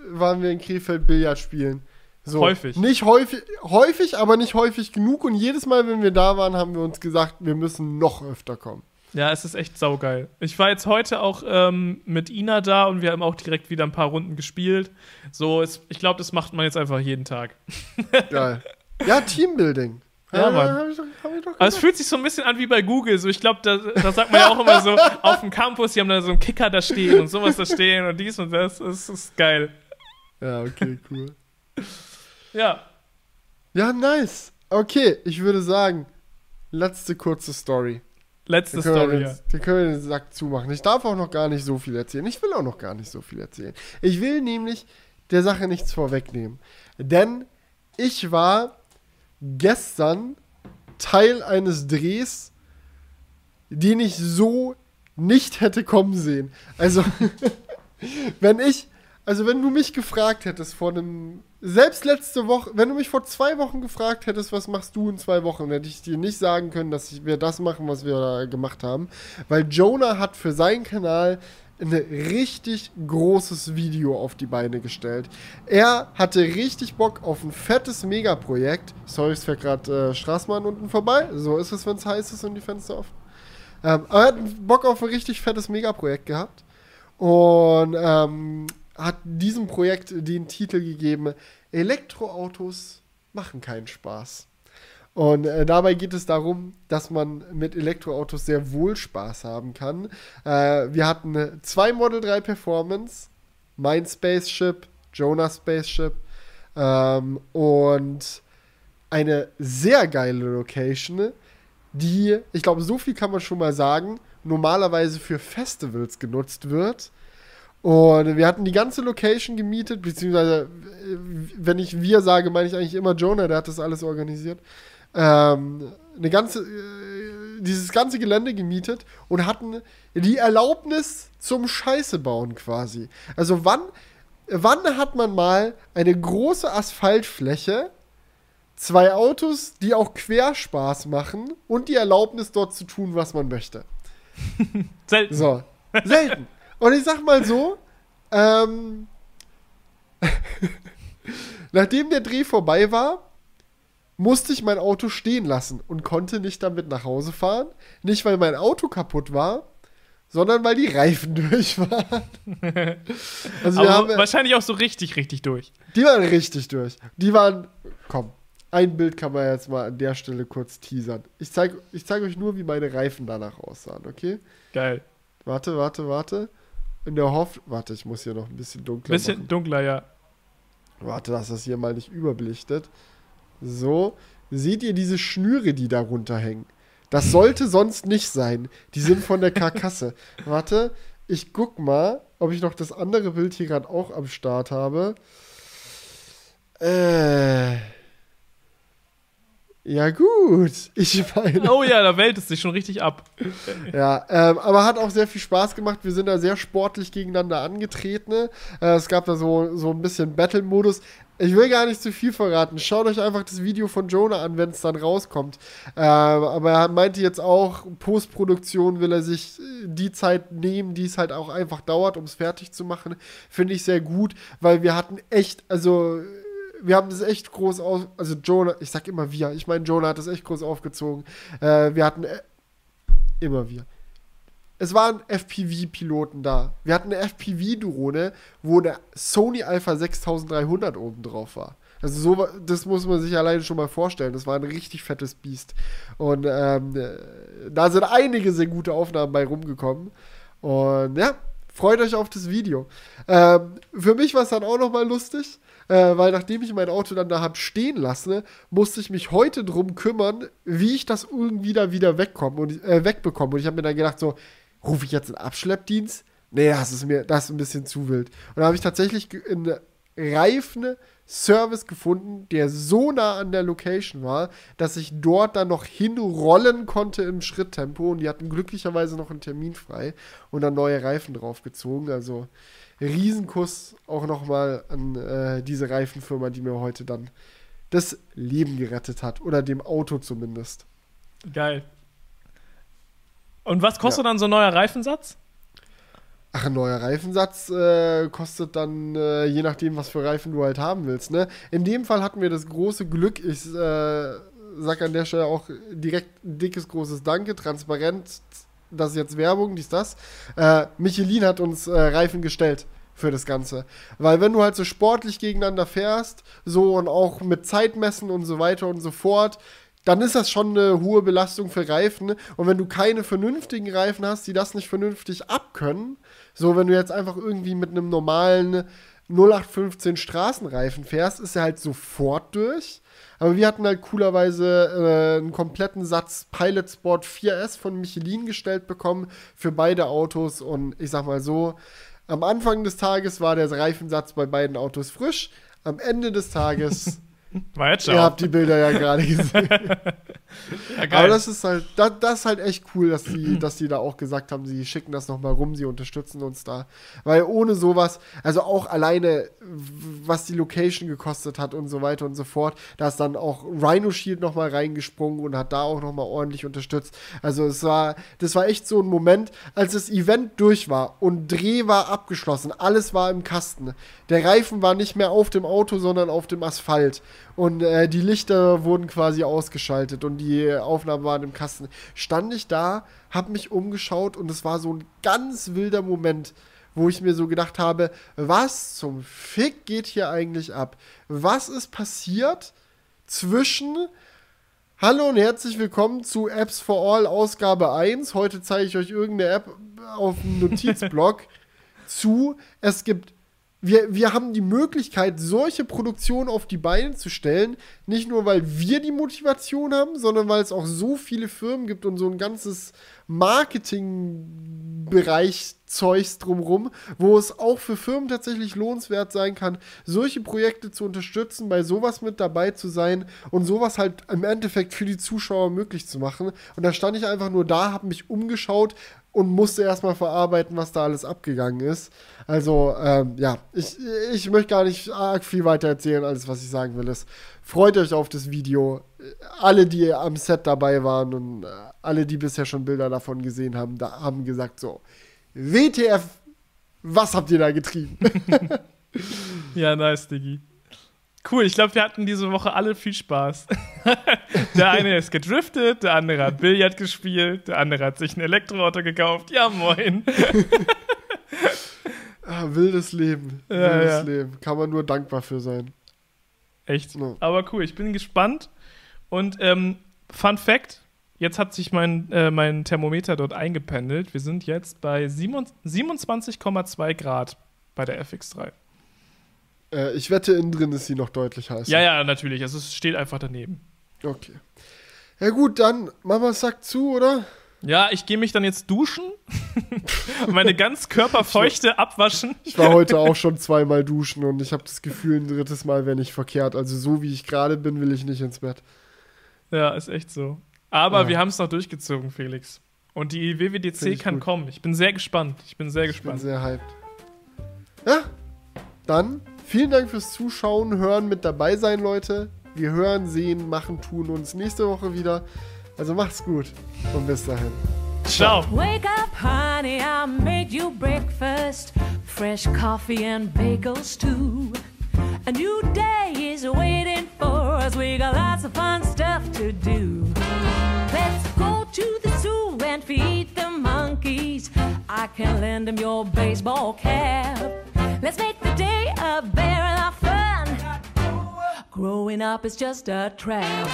waren wir in Krefeld Billard spielen? So, häufig. Nicht häufig, häufig, aber nicht häufig genug. Und jedes Mal, wenn wir da waren, haben wir uns gesagt, wir müssen noch öfter kommen. Ja, es ist echt saugeil. Ich war jetzt heute auch ähm, mit Ina da und wir haben auch direkt wieder ein paar Runden gespielt. So, es, ich glaube, das macht man jetzt einfach jeden Tag. Geil. Ja, Teambuilding. Ja, Mann. Hab ich doch, hab ich doch Aber es fühlt sich so ein bisschen an wie bei Google. So, ich glaube, da, da sagt man ja auch immer so, auf dem Campus, die haben da so einen Kicker da stehen und sowas da stehen und dies und das. Das ist geil. Ja, okay, cool. ja. Ja, nice. Okay, ich würde sagen, letzte kurze Story. Letzte Story, den, ja. Den können wir den Sack zumachen. Ich darf auch noch gar nicht so viel erzählen. Ich will auch noch gar nicht so viel erzählen. Ich will nämlich der Sache nichts vorwegnehmen. Denn ich war gestern Teil eines Drehs, den ich so nicht hätte kommen sehen. Also, wenn ich also wenn du mich gefragt hättest vor einem, selbst letzte Woche, wenn du mich vor zwei Wochen gefragt hättest, was machst du in zwei Wochen, hätte ich dir nicht sagen können, dass wir das machen, was wir da gemacht haben. Weil Jonah hat für seinen Kanal ein richtig großes Video auf die Beine gestellt. Er hatte richtig Bock auf ein fettes Megaprojekt. Sorry, es fährt gerade äh, Straßmann unten vorbei. So ist es, wenn es heiß ist und die Fenster offen. Ähm, aber er hat Bock auf ein richtig fettes Megaprojekt gehabt. Und ähm, hat diesem Projekt den Titel gegeben: Elektroautos machen keinen Spaß. Und äh, dabei geht es darum, dass man mit Elektroautos sehr wohl Spaß haben kann. Äh, wir hatten zwei Model 3 Performance, mein Spaceship, Jonah Spaceship ähm, und eine sehr geile Location, die, ich glaube, so viel kann man schon mal sagen, normalerweise für Festivals genutzt wird. Und wir hatten die ganze Location gemietet, beziehungsweise, äh, wenn ich wir sage, meine ich eigentlich immer Jonah, der hat das alles organisiert ähm, eine ganze, äh, dieses ganze Gelände gemietet und hatten die Erlaubnis zum Scheiße bauen quasi. Also wann, wann hat man mal eine große Asphaltfläche, zwei Autos, die auch Querspaß machen und die Erlaubnis dort zu tun, was man möchte? Selten. So, selten. Und ich sag mal so, ähm, nachdem der Dreh vorbei war, musste ich mein Auto stehen lassen und konnte nicht damit nach Hause fahren. Nicht, weil mein Auto kaputt war, sondern weil die Reifen durch waren. also haben, wahrscheinlich auch so richtig, richtig durch. Die waren richtig durch. Die waren, komm, ein Bild kann man jetzt mal an der Stelle kurz teasern. Ich zeige ich zeig euch nur, wie meine Reifen danach aussahen, okay? Geil. Warte, warte, warte. In der Hoffnung, warte, ich muss hier noch ein bisschen dunkler Bisschen machen. dunkler, ja. Warte, dass das hier mal nicht überbelichtet. So, seht ihr diese Schnüre, die da runterhängen? Das sollte sonst nicht sein. Die sind von der Karkasse. Warte, ich guck mal, ob ich noch das andere Bild hier gerade auch am Start habe. Äh. Ja, gut. Ich meine. Oh ja, da wählt es sich schon richtig ab. ja, ähm, aber hat auch sehr viel Spaß gemacht. Wir sind da sehr sportlich gegeneinander angetreten. Äh, es gab da so, so ein bisschen Battle-Modus. Ich will gar nicht zu viel verraten. Schaut euch einfach das Video von Jonah an, wenn es dann rauskommt. Ähm, aber er meinte jetzt auch, Postproduktion will er sich äh, die Zeit nehmen, die es halt auch einfach dauert, um es fertig zu machen. Finde ich sehr gut, weil wir hatten echt, also wir haben das echt groß auf, also Jonah, ich sag immer wir, ich meine, Jonah hat das echt groß aufgezogen. Äh, wir hatten äh, immer wir. Es waren FPV-Piloten da. Wir hatten eine FPV-Drohne, wo der Sony Alpha 6300 oben drauf war. Also so, das muss man sich alleine schon mal vorstellen. Das war ein richtig fettes Biest. Und ähm, da sind einige sehr gute Aufnahmen bei rumgekommen. Und ja, freut euch auf das Video. Ähm, für mich war es dann auch noch mal lustig äh, weil nachdem ich mein Auto dann da habe stehen lassen, musste ich mich heute drum kümmern, wie ich das irgendwie da wieder wegkomme und, äh, wegbekomme. Und ich habe mir dann gedacht, so, rufe ich jetzt einen Abschleppdienst? Nee, das ist mir, das ist ein bisschen zu wild. Und da habe ich tatsächlich einen reifen Service gefunden, der so nah an der Location war, dass ich dort dann noch hinrollen konnte im Schritttempo. Und die hatten glücklicherweise noch einen Termin frei und dann neue Reifen draufgezogen. Also Riesenkuss auch nochmal an äh, diese Reifenfirma, die mir heute dann das Leben gerettet hat. Oder dem Auto zumindest. Geil. Und was kostet ja. dann so ein neuer Reifensatz? Ach, ein neuer Reifensatz äh, kostet dann, äh, je nachdem, was für Reifen du halt haben willst. Ne? In dem Fall hatten wir das große Glück, ich äh, sag an der Stelle auch direkt ein dickes, großes Danke, transparent, das ist jetzt Werbung, dies, das. Äh, Michelin hat uns äh, Reifen gestellt für das Ganze. Weil wenn du halt so sportlich gegeneinander fährst, so und auch mit Zeitmessen und so weiter und so fort, dann ist das schon eine hohe Belastung für Reifen. Und wenn du keine vernünftigen Reifen hast, die das nicht vernünftig abkönnen, so wenn du jetzt einfach irgendwie mit einem normalen 0815 Straßenreifen fährst, ist er halt sofort durch. Aber wir hatten halt coolerweise äh, einen kompletten Satz Pilot Sport 4S von Michelin gestellt bekommen für beide Autos. Und ich sag mal so, am Anfang des Tages war der Reifensatz bei beiden Autos frisch. Am Ende des Tages War jetzt Ihr habt die Bilder ja gerade gesehen. ja, Aber das ist halt, das, das ist halt echt cool, dass die, dass die da auch gesagt haben, sie schicken das nochmal rum, sie unterstützen uns da. Weil ohne sowas, also auch alleine, was die Location gekostet hat und so weiter und so fort, da ist dann auch Rhino Shield nochmal reingesprungen und hat da auch nochmal ordentlich unterstützt. Also es war, das war echt so ein Moment, als das Event durch war und Dreh war abgeschlossen, alles war im Kasten. Der Reifen war nicht mehr auf dem Auto, sondern auf dem Asphalt. Und äh, die Lichter wurden quasi ausgeschaltet und die Aufnahmen waren im Kasten. Stand ich da, hab mich umgeschaut und es war so ein ganz wilder Moment, wo ich mir so gedacht habe, was zum Fick geht hier eigentlich ab? Was ist passiert zwischen Hallo und herzlich willkommen zu Apps for All Ausgabe 1. Heute zeige ich euch irgendeine App auf dem Notizblock zu. Es gibt wir, wir haben die Möglichkeit, solche Produktionen auf die Beine zu stellen. Nicht nur, weil wir die Motivation haben, sondern weil es auch so viele Firmen gibt und so ein ganzes Marketingbereich Zeugs drumrum, wo es auch für Firmen tatsächlich lohnenswert sein kann, solche Projekte zu unterstützen, bei sowas mit dabei zu sein und sowas halt im Endeffekt für die Zuschauer möglich zu machen. Und da stand ich einfach nur da, habe mich umgeschaut und musste erstmal verarbeiten, was da alles abgegangen ist. Also, ähm, ja, ich, ich möchte gar nicht arg viel weiter erzählen. Alles, was ich sagen will, ist, freut euch auf das Video. Alle, die am Set dabei waren und äh, alle, die bisher schon Bilder davon gesehen haben, da haben gesagt so, WTF, was habt ihr da getrieben? ja, nice, Diggi. Cool, ich glaube, wir hatten diese Woche alle viel Spaß. der eine ist gedriftet, der andere hat Billard gespielt, der andere hat sich ein Elektroauto gekauft. Ja, moin. ah, wildes Leben. Ja, wildes ja. Leben. Kann man nur dankbar für sein. Echt. Ja. Aber cool, ich bin gespannt. Und ähm, Fun Fact: Jetzt hat sich mein, äh, mein Thermometer dort eingependelt. Wir sind jetzt bei 27 27,2 Grad bei der FX3. Äh, ich wette, innen drin ist sie noch deutlich heißer. Ja, ja, natürlich. Also es steht einfach daneben. Okay. Ja gut, dann Mama sagt zu, oder? Ja, ich gehe mich dann jetzt duschen, meine ganz Körperfeuchte abwaschen. Ich war heute auch schon zweimal duschen und ich habe das Gefühl, ein drittes Mal wäre nicht verkehrt. Also so wie ich gerade bin, will ich nicht ins Bett. Ja, ist echt so. Aber Ja. wir haben es noch durchgezogen, Felix. Und die WWDC ich kann gut. kommen. Ich bin sehr gespannt. Ich bin sehr Ich bin gespannt. sehr hyped. Ja, dann vielen Dank fürs Zuschauen, Hören, mit dabei sein, Leute. Wir hören, sehen, machen, tun uns nächste Woche wieder. Also macht's gut und bis dahin. Ciao. Wake up, honey, I made you breakfast. Fresh coffee and bagels, too. A new day is waiting for us. We got lots of fun stuff to do. Let's go to the zoo and feed the monkeys. I can lend them your baseball cap. Let's make the day a lot of fun. Growing up is just a trap.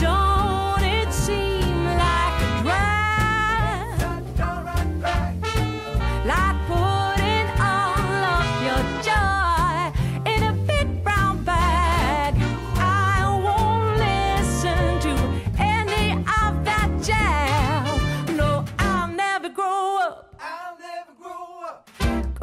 Don't it seem